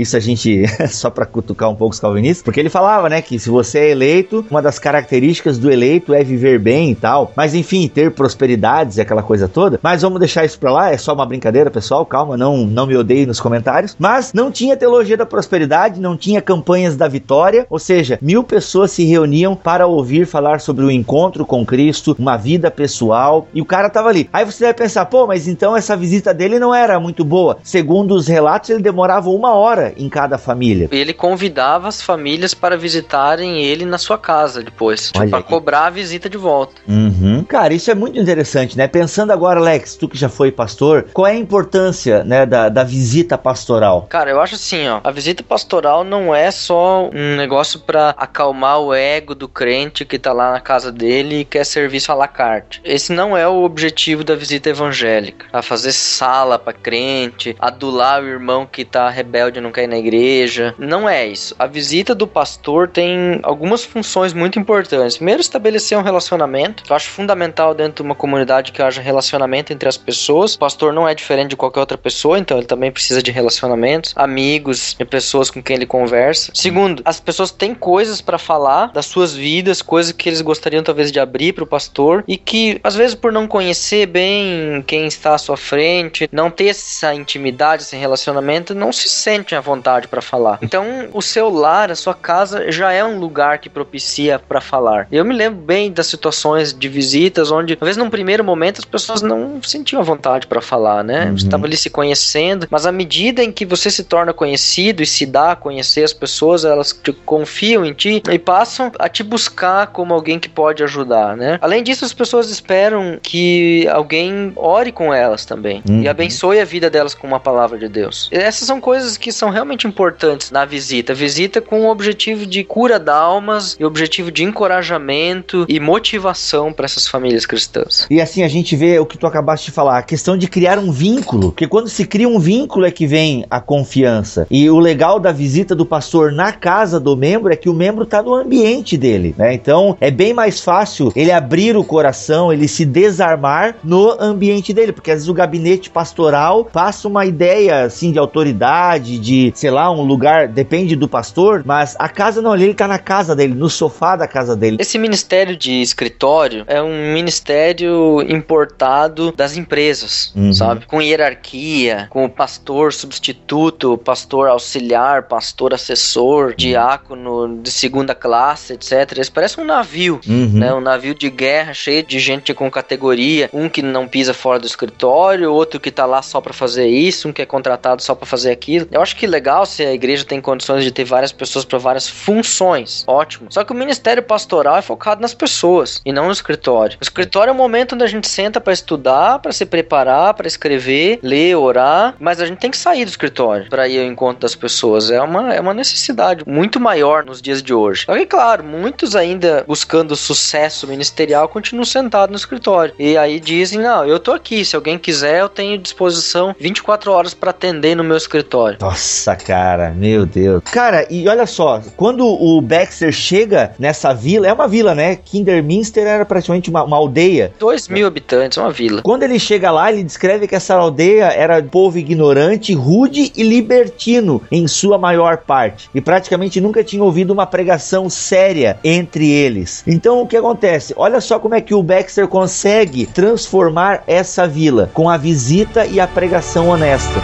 Isso a gente só pra cutucar um pouco os calvinistas, porque ele falava, né, que se você é eleito, uma das características do eleito é viver bem e tal. Mas enfim, ter prosperidades e aquela coisa toda. Mas vamos deixar isso pra lá, é só uma brincadeira, pessoal, calma, não não me odeiem nos comentários. Mas não tinha teologia da prosperidade, não tinha campanhas da vitória, ou seja, mil pessoas se reuniam para ouvir falar sobre o encontro com Cristo, uma vida pessoal, e o cara tava ali. Aí você deve pensar, pô, mas então essa visita dele não era muito boa. Segundo os relatos, ele demorava uma hora em cada família. Ele convidava as famílias para visitarem ele na sua casa depois, Olha para cobrar a visita de volta. Uhum. Cara, isso é muito interessante, né? Pensando agora, Alex, tu que já foi pastor, qual é a importância, né, da, da visita pastoral? Cara, eu acho assim, ó, a visita pastoral não é só um negócio para acalmar o ego do crente que tá lá na casa dele e quer serviço à la carte. Esse não é o objetivo da visita evangélica. A fazer sala para crente, adular o irmão que tá rebelde e não quer ir na igreja. Não é isso. A visita do pastor tem algumas funções muito importantes. Primeiro, estabelecer um relacionamento, eu acho fundamental dentro de uma comunidade que haja relacionamento entre as pessoas. O pastor não é diferente de qualquer outra pessoa, então ele também precisa de relacionamentos, amigos e pessoas com quem ele conversa. Segundo, as pessoas têm coisas para falar das suas vidas, coisas que eles gostariam talvez de abrir para o pastor e que às vezes por não conhecer bem quem está à sua frente, não ter essa intimidade, esse relacionamento, não se sentem à vontade para falar. Então, o seu lar, a sua casa já é um lugar que propicia para falar. Eu me lembro bem das situações de visitas onde, às vezes, num primeiro momento, as pessoas não sentiam a vontade para falar, né? Uhum. Você estava ali se conhecendo, mas à medida em que você se torna conhecido e se dá a conhecer as pessoas, elas te confiam em ti e passam a te buscar como alguém que pode ajudar, né? Além disso, as pessoas esperam que alguém ore com elas também Uhum. e abençoe a vida delas com uma palavra de Deus. Essas são coisas que são realmente importantes na visita. Visita com o objetivo de cura de almas e objetivo de encorajamento e motivação para essas famílias cristãs. E assim a gente vê o que tu acabaste de falar, a questão de criar um vínculo, porque quando se cria um vínculo é que vem a confiança. E o legal da visita do pastor na casa do membro é que o membro tá no ambiente dele, né? Então é bem mais fácil ele abrir o coração, ele se desarmar no ambiente dele, porque às vezes o gabinete pastoral passa uma ideia assim de autoridade, de, sei lá, um lugar, depende do pastor, mas a casa não, ele tá na casa dele, no sofá da casa dele. Esse ministério de escritório é um ministério importado das empresas, Uhum. sabe? Com hierarquia, com o pastor substituto, pastor auxiliar, pastor assessor, diácono de segunda classe, etc. Eles parecem um navio, Uhum. né? Um navio de guerra cheio de gente com categoria, um que não pisa fora do escritório, outro que tá lá só pra fazer isso, um que é contratado só pra fazer aquilo. Eu acho que legal se a igreja tem condições de ter várias pessoas para várias funções. Ótimo. Só que o ministério pastoral é focado nas pessoas e não no escritório. O escritório é o momento onde a gente senta para estudar, para se preparar, para escrever, ler, orar, mas a gente tem que sair do escritório para ir ao encontro das pessoas. É uma, é uma necessidade muito maior nos dias de hoje. Só que, claro, muitos ainda buscando sucesso ministerial continuam sentados no escritório. E aí dizem: Não, eu tô aqui. Se alguém quiser, eu tenho disposição 24 horas para atender no meu escritório. Nossa, cara, meu Deus. Cara, e olha só, quando o Baxter chega nessa vila, é uma vila, né? Kinderminster era praticamente uma, uma aldeia. 2 mil habitantes, uma vila. Quando ele chega lá, ele descreve que essa aldeia era povo ignorante, rude e libertino em sua maior parte. E praticamente nunca tinha ouvido uma pregação séria entre eles. Então o que acontece? Olha só como é que o Baxter consegue transformar essa vila com a visita e a pregação honesta.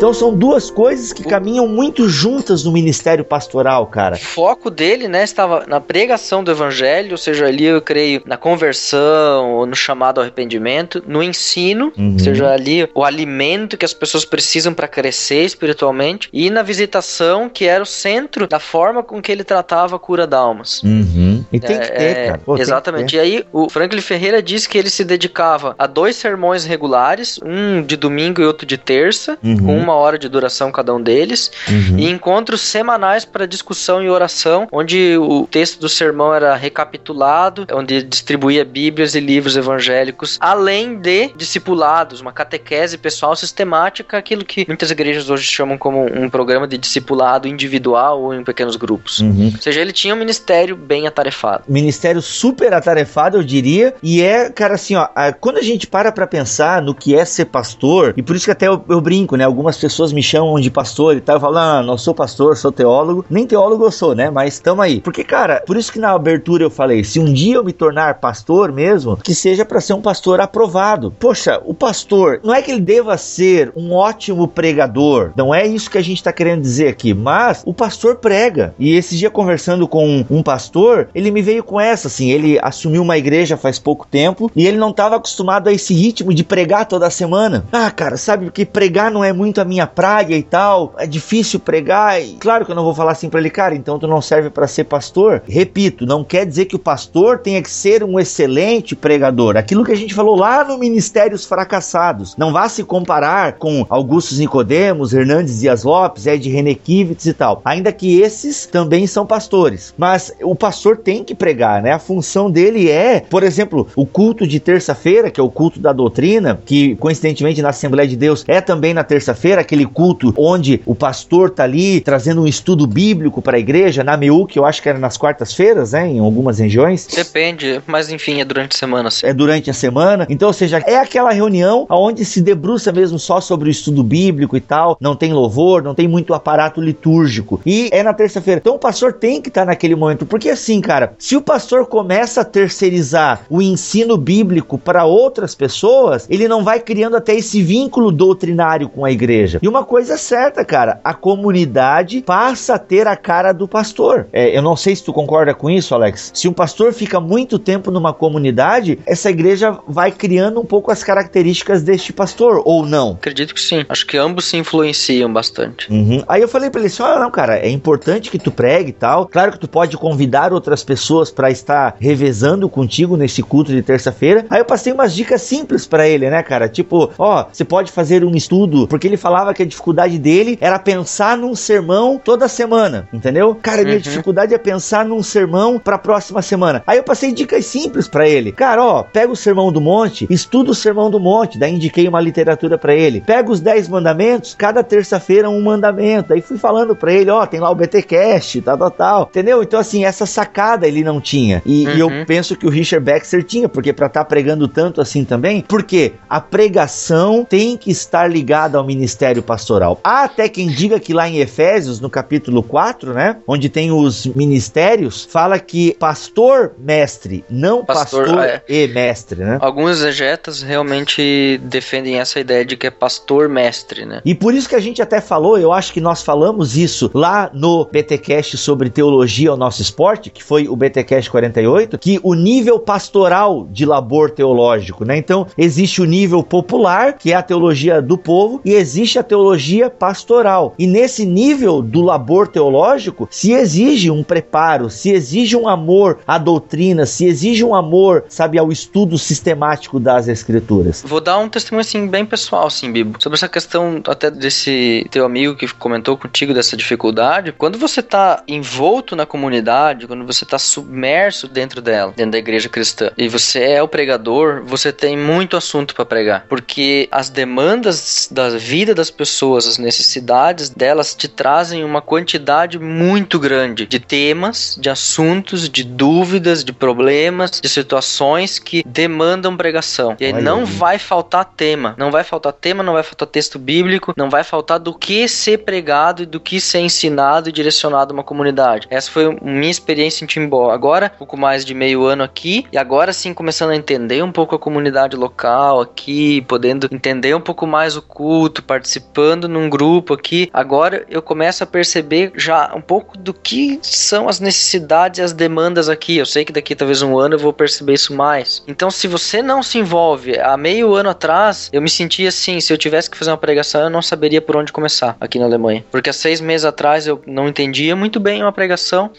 Então são duas coisas que caminham muito juntas no ministério pastoral, cara. O foco dele, né, estava na pregação do evangelho, ou seja, ali eu creio na conversão, ou no chamado ao arrependimento, no ensino, Uhum. ou seja, ali o alimento que as pessoas precisam para crescer espiritualmente, e na visitação, que era o centro da forma com que ele tratava a cura da almas. Uhum. E tem que ter, É, cara. Pô, exatamente. ter. E aí, o Franklin Ferreira disse que ele se dedicava a dois sermões regulares, um de domingo e outro de terça, Uhum. com uma hora de duração cada um deles, Uhum. e encontros semanais para discussão e oração, onde o texto do sermão era recapitulado, onde distribuía bíblias e livros evangélicos, além de discipulados, uma catequese pessoal sistemática, aquilo que muitas igrejas hoje chamam como um programa de discipulado individual ou em pequenos grupos. Uhum. Ou seja, ele tinha um ministério bem atarefado. Ministério super atarefado, eu diria. E é, cara, assim, ó, quando a gente para pra pensar no que é ser pastor, e por isso que até eu, eu brinco, né? Algumas pessoas me chamam de pastor e tal, eu falo, ah, não sou pastor, sou teólogo. Nem teólogo eu sou, né? Mas tamo aí. Porque, cara, por isso que na abertura eu falei, se um dia eu me tornar pastor mesmo, que seja pra ser um pastor aprovado. Poxa, o pastor, não é que ele deva ser um ótimo pregador, não é isso que a gente tá querendo dizer aqui, mas o pastor prega. E esse dia conversando com um pastor, ele me veio com essa, assim, ele assumiu uma igreja faz pouco tempo e ele não estava acostumado a esse ritmo de pregar toda semana. Ah, cara, sabe que pregar não é muito a minha praia e tal, é difícil pregar. E claro que eu não vou falar assim para ele, cara, então tu não serve para ser pastor. Repito, não quer dizer que o pastor tenha que ser um excelente pregador. Aquilo que a gente falou lá no Ministérios Fracassados. Não vá se comparar com Augustus Nicodemos, Hernandes Dias Lopes, Ed Renekiewicz e tal. Ainda que esses também são pastores. Mas o pastor tem que pregar, né? A função dele é, por exemplo, o culto de terça-feira, que é o culto da doutrina, que coincidentemente na Assembleia de Deus é também na terça-feira, aquele culto onde o pastor tá ali trazendo um estudo bíblico para a igreja, na MEU, que eu acho que era nas quartas-feiras, né? Em algumas regiões. Depende, mas enfim, é durante a semana. sim. É durante a semana. Então, ou seja, é aquela reunião onde se debruça mesmo só sobre o estudo bíblico e tal. Não tem louvor, não tem muito aparato litúrgico. E é na terça-feira. Então o pastor tem que estar naquele momento. Porque assim, cara, se o pastor começa a terceirizar o ensino bíblico para outras pessoas, ele não vai criando até esse vínculo doutrinário com a igreja. E uma coisa é certa, cara, a comunidade passa a ter a cara do pastor. É, eu não sei se tu concorda com isso, Alex. Se um pastor fica muito tempo numa comunidade, essa igreja vai criando um pouco as características deste pastor, ou não? Acredito que sim. Acho que ambos se influenciam bastante. Uhum. Aí eu falei pra ele assim: olha, não, cara, é importante que tu pregue e tal. Claro que tu pode convidar outras pessoas pra estar revezando contigo nesse culto de terça-feira. Aí eu passei umas dicas simples pra ele, né, cara? Tipo, ó, você pode fazer um estudo, porque ele falava que a dificuldade dele era pensar num sermão toda semana, entendeu? Cara, minha Uhum. dificuldade é pensar num sermão pra próxima semana. Aí eu passei dicas simples pra ele. Cara, ó, pega o sermão do monte, estuda o sermão do monte, daí indiquei uma literatura pra ele. Pega os 10 mandamentos, cada terça-feira um mandamento. Aí fui falando pra ele, ó, tem lá o BTcast, tal, tal, tal. Entendeu? Então assim, essa sacada ele não tinha. E, e eu Uhum. penso que o Richard Baxter tinha, porque pra estar pregando tanto assim também, porque a pregação tem que estar ligada ao ministério ministério pastoral. Há até quem diga que lá em Efésios, no capítulo 4, né, onde tem os ministérios, fala que pastor, mestre, não pastor, Pastor, é. e mestre, né? Alguns exegetas realmente defendem essa ideia de que é pastor mestre, né? E por isso que a gente até falou, eu acho que nós falamos isso lá no BTcast sobre teologia ao nosso esporte, que foi o BTcast 48, que o nível pastoral de labor teológico, né? Então, existe o nível popular, que é a teologia do povo, e existe a teologia pastoral. E nesse nível do labor teológico, se exige um preparo, se exige um amor à doutrina, se exige um amor, sabe, ao estudo sistemático das escrituras. Vou dar um testemunho assim bem pessoal, assim, Bibo, sobre essa questão até desse teu amigo que comentou contigo dessa dificuldade. Quando você tá envolto na comunidade, quando você tá submerso dentro dela, dentro da igreja cristã, e você é o pregador, você tem muito assunto para pregar, porque as demandas da vida das pessoas, as necessidades delas te trazem uma quantidade muito grande de temas, de assuntos, de dúvidas, de problemas, de situações que demandam pregação. E aí Olha não aí. vai faltar tema, não vai faltar tema, não vai faltar texto bíblico, não vai faltar do que ser pregado e do que ser ensinado e direcionado a uma comunidade. Essa foi a minha experiência em Timbó. Agora, pouco mais de meio ano aqui, e agora sim começando a entender um pouco a comunidade local aqui, podendo entender um pouco mais o culto, participando num grupo aqui. Agora eu começo a perceber já um pouco do que são as necessidades e as demandas aqui. Eu sei que daqui talvez um ano eu vou perceber isso mais. Então, se você não se envolve, há meio ano atrás, eu me sentia assim, se eu tivesse que fazer uma pregação, eu não saberia por onde começar aqui na Alemanha. Porque há seis meses atrás eu não entendia muito bem uma pregação,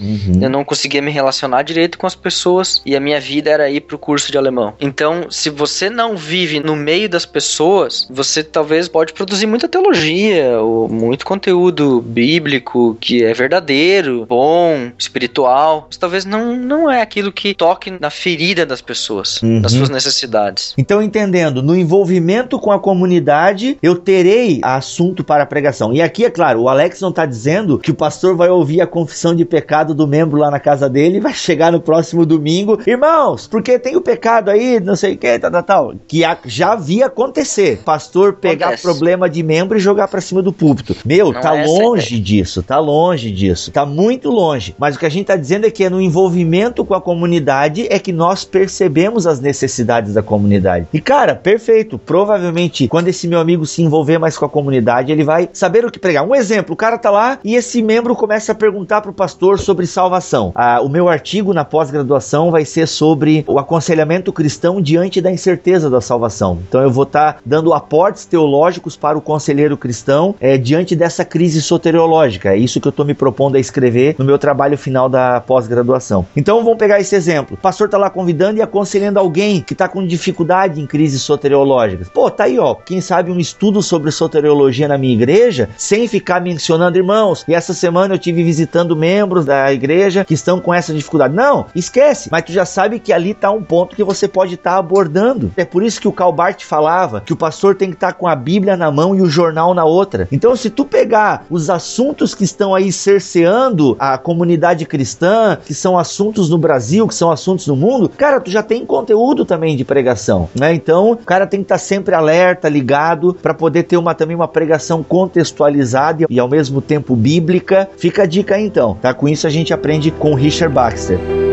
eu não conseguia me relacionar direito com as pessoas e a minha vida era ir pro curso de alemão. Então, se você não vive no meio das pessoas, você talvez pode produzir muita teologia ou muito conteúdo bíblico que é verdadeiro, bom, espiritual, mas talvez não, não é aquilo que toque na ferida das pessoas, Uhum. das suas necessidades. Então, entendendo, no envolvimento com a comunidade, eu terei assunto para a pregação. E aqui, é claro, o Alex não está dizendo que o pastor vai ouvir a confissão de pecado do membro lá na casa dele e vai chegar no próximo domingo. Irmãos, porque tem o pecado aí, não sei o que, tal, tal, tal. Que já vi acontecer. Pastor pegar Acontece. problema de membro e jogar para cima do púlpito. Meu, Não tá é longe disso, tá longe disso. Tá muito longe. Mas o que a gente tá dizendo é que é no envolvimento com a comunidade é que nós percebemos as necessidades da comunidade. E cara, perfeito. Provavelmente, quando esse meu amigo se envolver mais com a comunidade, ele vai saber o que pregar. Um exemplo, o cara tá lá e esse membro começa a perguntar pro pastor sobre salvação. Ah, o meu artigo na pós-graduação vai ser sobre o aconselhamento cristão diante da incerteza da salvação. Então eu vou estar dando aportes teológicos para o conselheiro cristão eh, diante dessa crise soteriológica. É isso que eu estou me propondo a escrever no meu trabalho final da pós-graduação. Então vamos pegar esse exemplo. O pastor está lá convidando e aconselhando alguém que está com dificuldade em crises soteriológicas. Pô, tá aí, ó. Quem sabe um estudo sobre soteriologia na minha igreja, sem ficar mencionando irmãos. E essa semana eu tive visitando membros da igreja que estão com essa dificuldade. Não, esquece. Mas tu já sabe que ali tá um ponto que você pode estar abordando. É por isso que o Calbart falava que o pastor tem que estar com a Bíblia na mão e o jornal na outra. Então, se tu pegar os assuntos que estão aí cerceando a comunidade cristã, que são assuntos no Brasil, que são assuntos no mundo, cara, tu já tem conteúdo também de pregação, né? Então, o cara tem que estar sempre alerta, ligado, para poder ter uma também uma pregação contextualizada e ao mesmo tempo bíblica. Fica a dica aí então, tá? Com isso a gente aprende com Richard Baxter.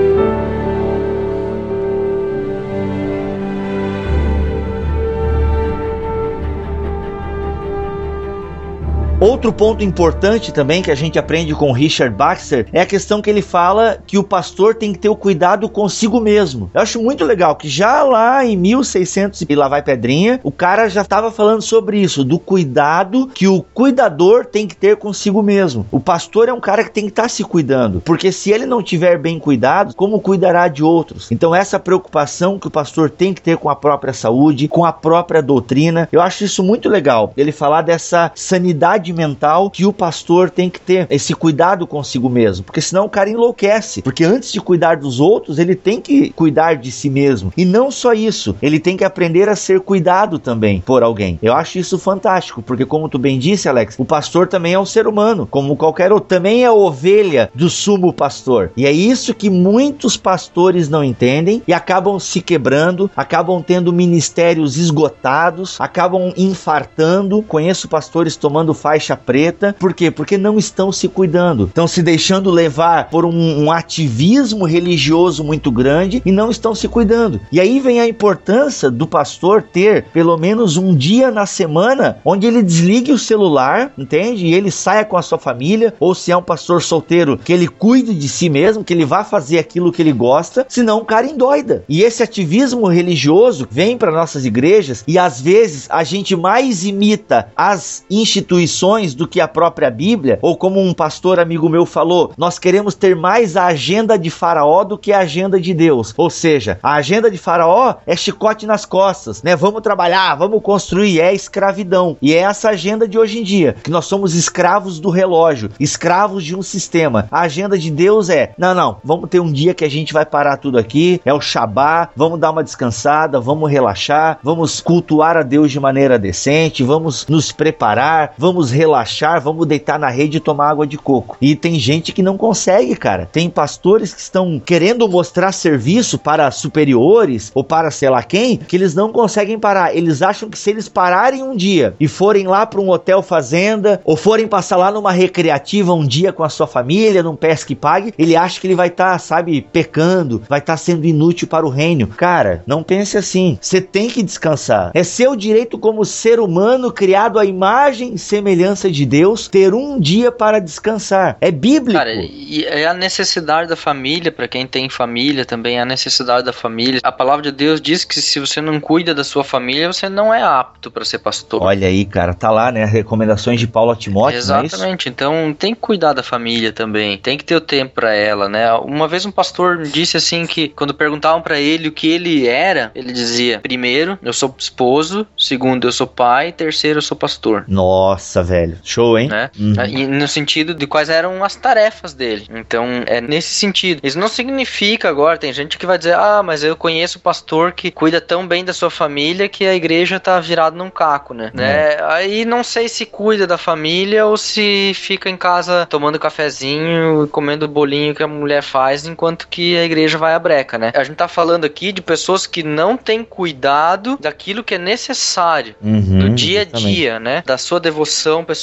Outro ponto importante também que a gente aprende com Richard Baxter é a questão que ele fala que o pastor tem que ter o cuidado consigo mesmo. Eu acho muito legal que já lá em 1600 e lá vai pedrinha, o cara já estava falando sobre isso, do cuidado que o cuidador tem que ter consigo mesmo. O pastor é um cara que tem que estar se cuidando, porque se ele não tiver bem cuidado, como cuidará de outros? Então essa preocupação que o pastor tem que ter com a própria saúde, com a própria doutrina, eu acho isso muito legal. Ele falar dessa sanidade mental que o pastor tem que ter, esse cuidado consigo mesmo, porque senão o cara enlouquece, porque antes de cuidar dos outros, ele tem que cuidar de si mesmo. E não só isso, ele tem que aprender a ser cuidado também por alguém. Eu acho isso fantástico, porque como tu bem disse, Alex, o pastor também é um ser humano, como qualquer outro, também é ovelha do sumo pastor. E é isso que muitos pastores não entendem e acabam se quebrando, acabam tendo ministérios esgotados, acabam infartando. Conheço pastores tomando faixa preta. Por quê? Porque não estão se cuidando, estão se deixando levar por um, um ativismo religioso muito grande e não estão se cuidando. E aí vem a importância do pastor ter pelo menos um dia na semana onde ele desligue o celular, entende? E ele saia com a sua família, ou se é um pastor solteiro, que ele cuide de si mesmo, que ele vá fazer aquilo que ele gosta, senão o cara endoida. E esse ativismo religioso vem para nossas igrejas e às vezes a gente mais imita as instituições do que a própria Bíblia, ou como um pastor amigo meu falou, nós queremos ter mais a agenda de Faraó do que a agenda de Deus. Ou seja, a agenda de Faraó é chicote nas costas, né? Vamos trabalhar, vamos construir, é escravidão. E é essa agenda de hoje em dia, que nós somos escravos do relógio, escravos de um sistema. A agenda de Deus é: não, não, vamos ter um dia que a gente vai parar tudo aqui, é o Shabá, vamos dar uma descansada, vamos relaxar, vamos cultuar a Deus de maneira decente, vamos nos preparar, vamos relaxar, vamos deitar na rede e tomar água de coco. E tem gente que não consegue, cara. Tem pastores que estão querendo mostrar serviço para superiores ou para sei lá quem, que eles não conseguem parar. Eles acham que se eles pararem um dia e forem lá para um hotel fazenda ou forem passar lá numa recreativa um dia com a sua família, num pesque pague, ele acha que ele vai estar, tá, sabe, pecando, vai estar tá sendo inútil para o reino. Cara, não pense assim. Você tem que descansar. É seu direito como ser humano criado à imagem e semelhança de Deus ter um dia para descansar. É bíblico. Cara, e é a necessidade da família, para quem tem família também, é a necessidade da família. A palavra de Deus diz que se você não cuida da sua família, você não é apto para ser pastor. Olha aí, cara, tá lá, né? Recomendações de Paulo a Timóteo. É Exatamente. É então tem que cuidar da família também. Tem que ter o tempo para ela, né? Uma vez um pastor disse assim que quando perguntavam para ele o que ele era, ele dizia: primeiro, eu sou esposo, segundo, eu sou pai, terceiro, eu sou pastor. Nossa, velho. Show, hein? Né? Uhum. E no sentido de quais eram as tarefas dele. Então, é nesse sentido. Isso não significa agora, tem gente que vai dizer: ah, mas eu conheço o pastor que cuida tão bem da sua família que a igreja tá virada num caco, né? Uhum. né? Aí não sei se cuida da família ou se fica em casa tomando cafezinho e comendo o bolinho que a mulher faz enquanto que a igreja vai à breca, né? A gente tá falando aqui de pessoas que não têm cuidado daquilo que é necessário uhum, no dia a dia, né? Da sua devoção pessoal,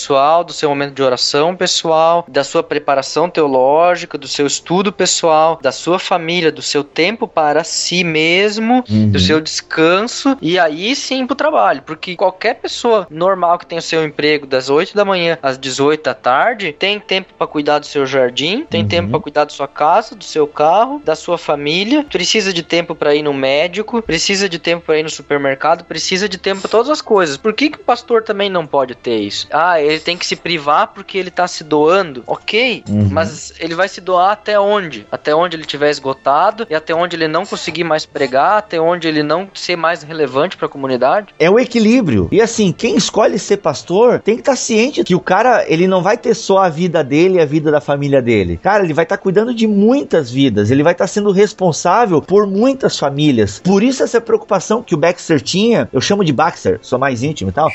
do seu momento de oração pessoal, da sua preparação teológica, do seu estudo pessoal, da sua família, do seu tempo para si mesmo, uhum. do seu descanso e aí sim pro trabalho, porque qualquer pessoa normal que tem o seu emprego das 8 da manhã às 18 da tarde tem tempo para cuidar do seu jardim, tem uhum. tempo para cuidar da sua casa, do seu carro, da sua família, precisa de tempo para ir no médico, precisa de tempo para ir no supermercado, precisa de tempo para todas as coisas. Por que, que o pastor também não pode ter isso? Ah, ele tem que se privar porque ele tá se doando. Ok, uhum. mas ele vai se doar até onde? Até onde ele tiver esgotado e até onde ele não conseguir mais pregar, até onde ele não ser mais relevante para a comunidade? É o equilíbrio. E assim, quem escolhe ser pastor tem que estar tá ciente que o cara, ele não vai ter só a vida dele e a vida da família dele. Cara, ele vai estar tá cuidando de muitas vidas, ele vai estar tá sendo responsável por muitas famílias. Por isso essa preocupação que o Baxter tinha, eu chamo de Baxter, sou mais íntimo e tal.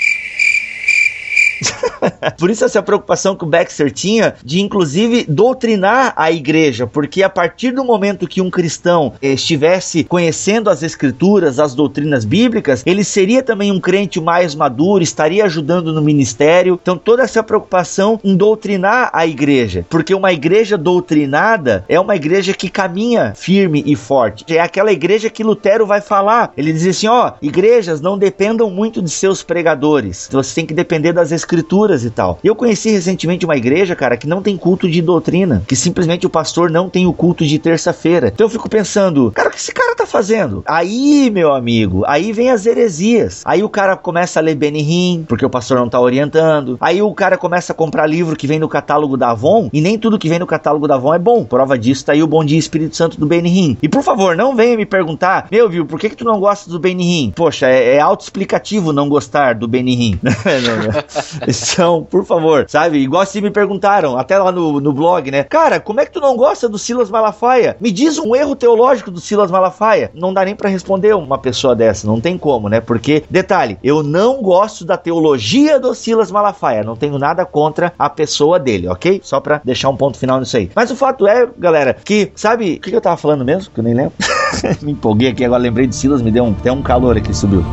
Por isso essa preocupação que o Baxter tinha de inclusive doutrinar a igreja, porque a partir do momento que um cristão estivesse conhecendo as escrituras, as doutrinas bíblicas, ele seria também um crente mais maduro, estaria ajudando no ministério. Então toda essa preocupação em doutrinar a igreja, porque uma igreja doutrinada é uma igreja que caminha firme e forte. É aquela igreja que Lutero vai falar. Ele diz assim, ó, igrejas não dependam muito de seus pregadores. Você tem que depender das escrituras escrituras e tal. Eu conheci recentemente uma igreja, cara, que não tem culto de doutrina, que simplesmente o pastor não tem o culto de terça-feira. Então eu fico pensando, cara, o que esse cara tá fazendo? Aí, meu amigo, aí vem as heresias. Aí o cara começa a ler Benihim, porque o pastor não tá orientando. Aí o cara começa a comprar livro que vem no catálogo da Avon, e nem tudo que vem no catálogo da Avon é bom. Prova disso tá aí o Bom Dia Espírito Santo do Benihim. E por favor, não venha me perguntar, meu, viu, por que que tu não gosta do Benihim? Poxa, é, é autoexplicativo não gostar do Benihim. Então, por favor, sabe? Igual se me perguntaram, até lá no, no blog, né? Cara, como é que tu não gosta do Silas Malafaia? Me diz um erro teológico do Silas Malafaia. Não dá nem para responder uma pessoa dessa, não tem como, né? Porque, detalhe, eu não gosto da teologia do Silas Malafaia, não tenho nada contra a pessoa dele, ok? Só pra deixar um ponto final nisso aí. Mas o fato é, galera, que, sabe, o que eu tava falando mesmo? Que eu nem lembro. me empolguei aqui, agora lembrei de Silas, me deu um, até um calor aqui, subiu.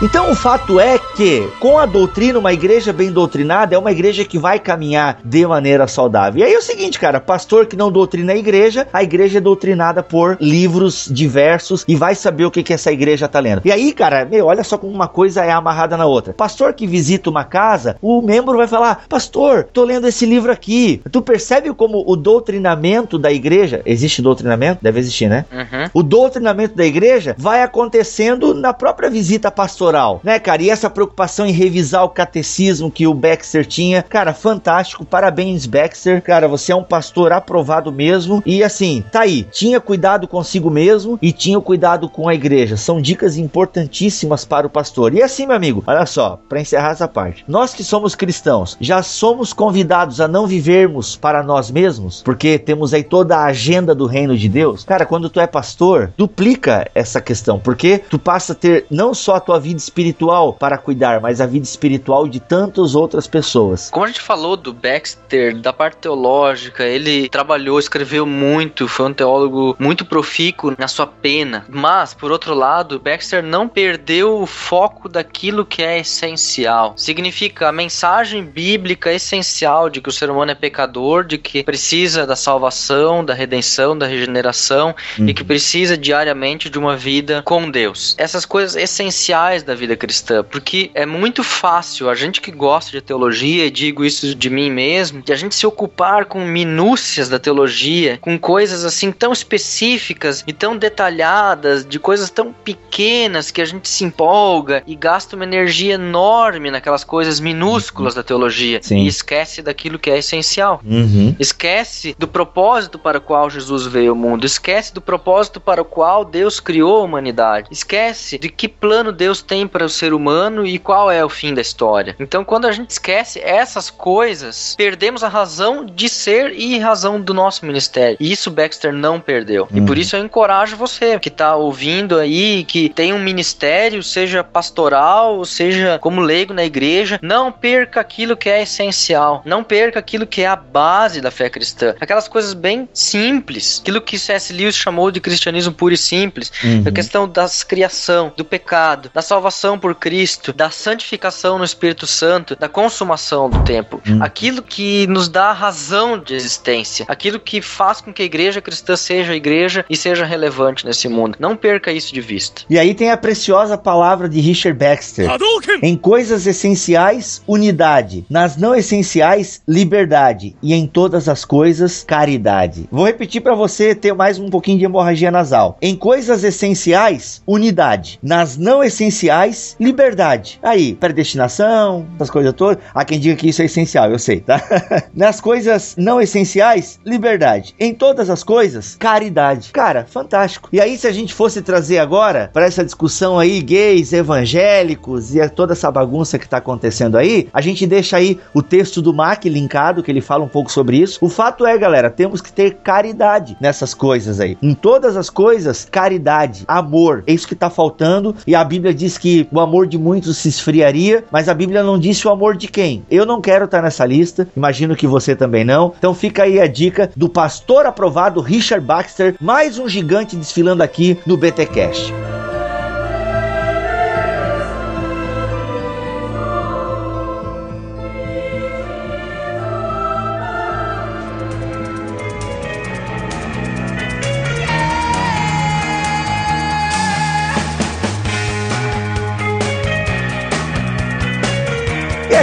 Então o fato é que, com a doutrina, uma igreja bem doutrinada é uma igreja que vai caminhar de maneira saudável. E aí é o seguinte, cara, pastor que não doutrina a igreja, a igreja é doutrinada por livros diversos e vai saber o que, que essa igreja tá lendo. E aí, cara, meu, olha só como uma coisa é amarrada na outra. Pastor que visita uma casa, o membro vai falar: Pastor, tô lendo esse livro aqui. Tu percebe como o doutrinamento da igreja, existe doutrinamento? Deve existir, né? Uhum. O doutrinamento da igreja vai acontecendo na própria visita pastoral pastoral, né, cara? E essa preocupação em revisar o catecismo que o Baxter tinha, cara, fantástico. Parabéns, Baxter. Cara, você é um pastor aprovado mesmo. E assim, tá aí. Tinha cuidado consigo mesmo e tinha cuidado com a igreja. São dicas importantíssimas para o pastor. E assim, meu amigo, olha só, para encerrar essa parte. Nós que somos cristãos, já somos convidados a não vivermos para nós mesmos, porque temos aí toda a agenda do reino de Deus. Cara, quando tu é pastor, duplica essa questão, porque tu passa a ter não só a tua vida espiritual para cuidar, mas a vida espiritual de tantas outras pessoas. Como a gente falou do Baxter, da parte teológica, ele trabalhou, escreveu muito, foi um teólogo muito profícuo na sua pena. Mas, por outro lado, Baxter não perdeu o foco daquilo que é essencial. Significa a mensagem bíblica essencial de que o ser humano é pecador, de que precisa da salvação, da redenção, da regeneração Uhum. e que precisa diariamente de uma vida com Deus. Essas coisas essenciais da vida cristã, porque é muito fácil a gente que gosta de teologia, e digo isso de mim mesmo, de a gente se ocupar com minúcias da teologia, com coisas assim tão específicas e tão detalhadas, de coisas tão pequenas que a gente se empolga e gasta uma energia enorme naquelas coisas minúsculas da teologia Sim. e esquece daquilo que é essencial. Uhum. Esquece do propósito para o qual Jesus veio ao mundo. Esquece do propósito para o qual Deus criou a humanidade. Esquece de que plano Deus tem para o ser humano e qual é o fim da história. Então, quando a gente esquece essas coisas, perdemos a razão de ser e razão do nosso ministério. E isso Baxter não perdeu. E Uhum. por isso eu encorajo você que está ouvindo aí, que tem um ministério, seja pastoral, seja como leigo na igreja, não perca aquilo que é essencial. Não perca aquilo que é a base da fé cristã. Aquelas coisas bem simples. Aquilo que C.S. Lewis chamou de cristianismo puro e simples. Uhum. A questão da criação, do pecado, da salvação por Cristo, da santificação no Espírito Santo, da consumação do tempo. Hum. Aquilo que nos dá a razão de existência. Aquilo que faz com que a igreja cristã seja a igreja e seja relevante nesse mundo. Não perca isso de vista. E aí tem a preciosa palavra de Richard Baxter. Hadouken! Em coisas essenciais, unidade. Nas não essenciais, liberdade. E em todas as coisas, caridade. Vou repetir para você ter mais um pouquinho de hemorragia nasal. Em coisas essenciais, unidade. Nas não essenciais, liberdade. Aí, predestinação, essas coisas todas. Há quem diga que isso é essencial, eu sei, tá? Nas coisas não essenciais, liberdade. Em todas as coisas, caridade. Cara, fantástico. E aí, se a gente fosse trazer agora para essa discussão aí, gays, evangélicos e toda essa bagunça que tá acontecendo aí, a gente deixa aí o texto do Mac linkado, que ele fala um pouco sobre isso. O fato é, galera, temos que ter caridade nessas coisas aí. Em todas as coisas, caridade, amor. É isso que tá faltando. E a Bíblia diz que o amor de muitos se esfriaria, mas a Bíblia não disse o amor de quem. Eu não quero estar nessa lista, imagino que você também não. Então fica aí a dica do pastor aprovado Richard Baxter, mais um gigante desfilando aqui no BT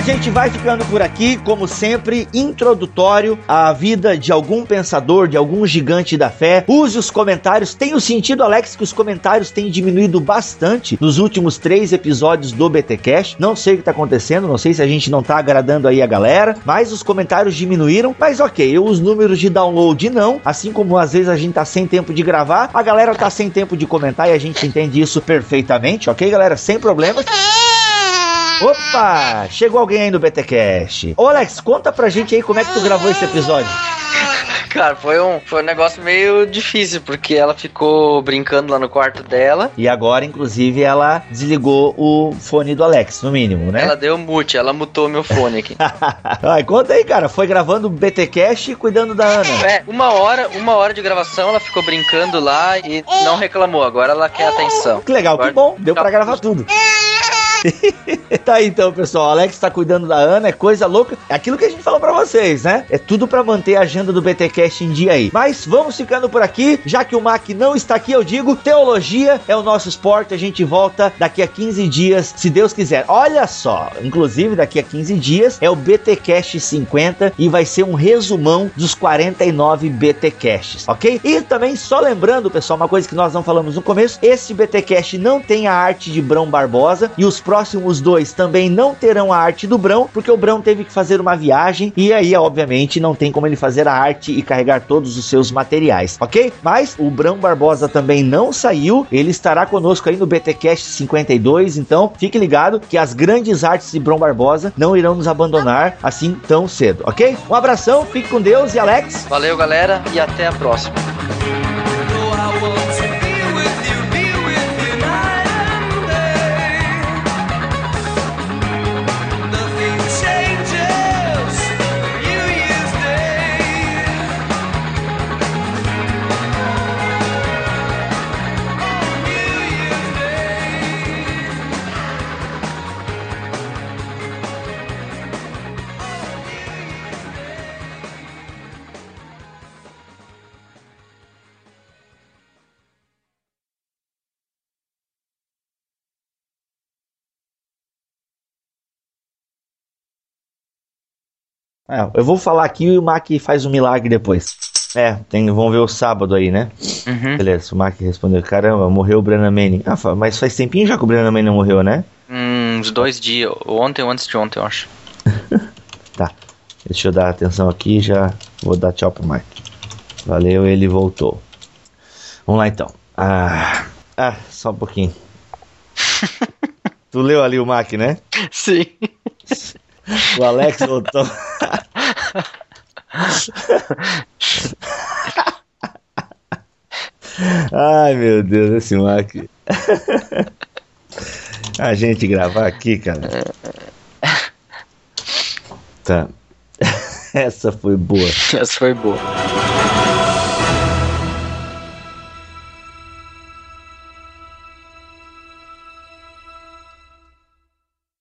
gente vai ficando por aqui, como sempre, introdutório à vida de algum pensador, de algum gigante da fé. Use os comentários. Tenho sentido, Alex, que os comentários têm diminuído bastante nos últimos três episódios do BT Cash. Não sei o que tá acontecendo, não sei se a gente não tá agradando aí a galera, mas os comentários diminuíram. Mas ok, os números de download não. Assim como às vezes a gente tá sem tempo de gravar, a galera tá sem tempo de comentar e a gente entende isso perfeitamente, ok, galera? Sem problemas. Opa! Chegou alguém aí no BTcast. Ô Alex, conta pra gente aí como é que tu gravou esse episódio. Cara, foi um, foi um negócio meio difícil, porque ela ficou brincando lá no quarto dela. E agora, inclusive, ela desligou o fone do Alex, no mínimo, né? Ela deu mute, ela mutou meu fone aqui. Ai, conta aí, cara. Foi gravando o BTcast e cuidando da Ana. É, uma hora, uma hora de gravação, ela ficou brincando lá e não reclamou. Agora ela quer atenção. Que legal, Agora- que bom. Deu pra gravar tudo. tá aí então, pessoal. O Alex tá cuidando da Ana, é coisa louca. É aquilo que a gente falou pra vocês, né? É tudo pra manter a agenda do BTcast em dia aí. Mas vamos ficando por aqui, já que o Mac não está aqui, eu digo, teologia é o nosso esporte. A gente volta daqui a 15 dias, se Deus quiser. Olha só, inclusive daqui a 15 dias é o BTcast 50 e vai ser um resumão dos 49 BTcasts, ok? E também só lembrando, pessoal, uma coisa que nós não falamos no começo, esse BTcast não tem a arte de Brão Barbosa e os dois também não terão a arte do Brão, porque o Brão teve que fazer uma viagem e aí, obviamente, não tem como ele fazer a arte e carregar todos os seus materiais, ok? Mas o Brão Barbosa também não saiu, ele estará conosco aí no BTcast 52, então fique ligado que as grandes artes de Brão Barbosa não irão nos abandonar assim tão cedo, ok? Um abração, fique com Deus e Alex. Valeu, galera, e até a próxima. É, eu vou falar aqui e o Mac faz um milagre depois. É, tem, vamos ver o sábado aí, né? Uhum. Beleza, o Mac respondeu: caramba, morreu o Brennan Manning. Ah, mas faz tempinho já que o Brennan Manning não morreu, né? Hum, uns dois dias, ontem ou antes de ontem, eu acho. Tá. Deixa eu dar atenção aqui e já vou dar tchau pro Mac. Valeu, ele voltou. Vamos lá então. Ah, ah só um pouquinho. tu leu ali o Mac, né? Sim. O Alex voltou. Ai meu Deus, esse Mac. A gente gravar aqui, cara. Tá. Essa foi boa. Essa foi boa.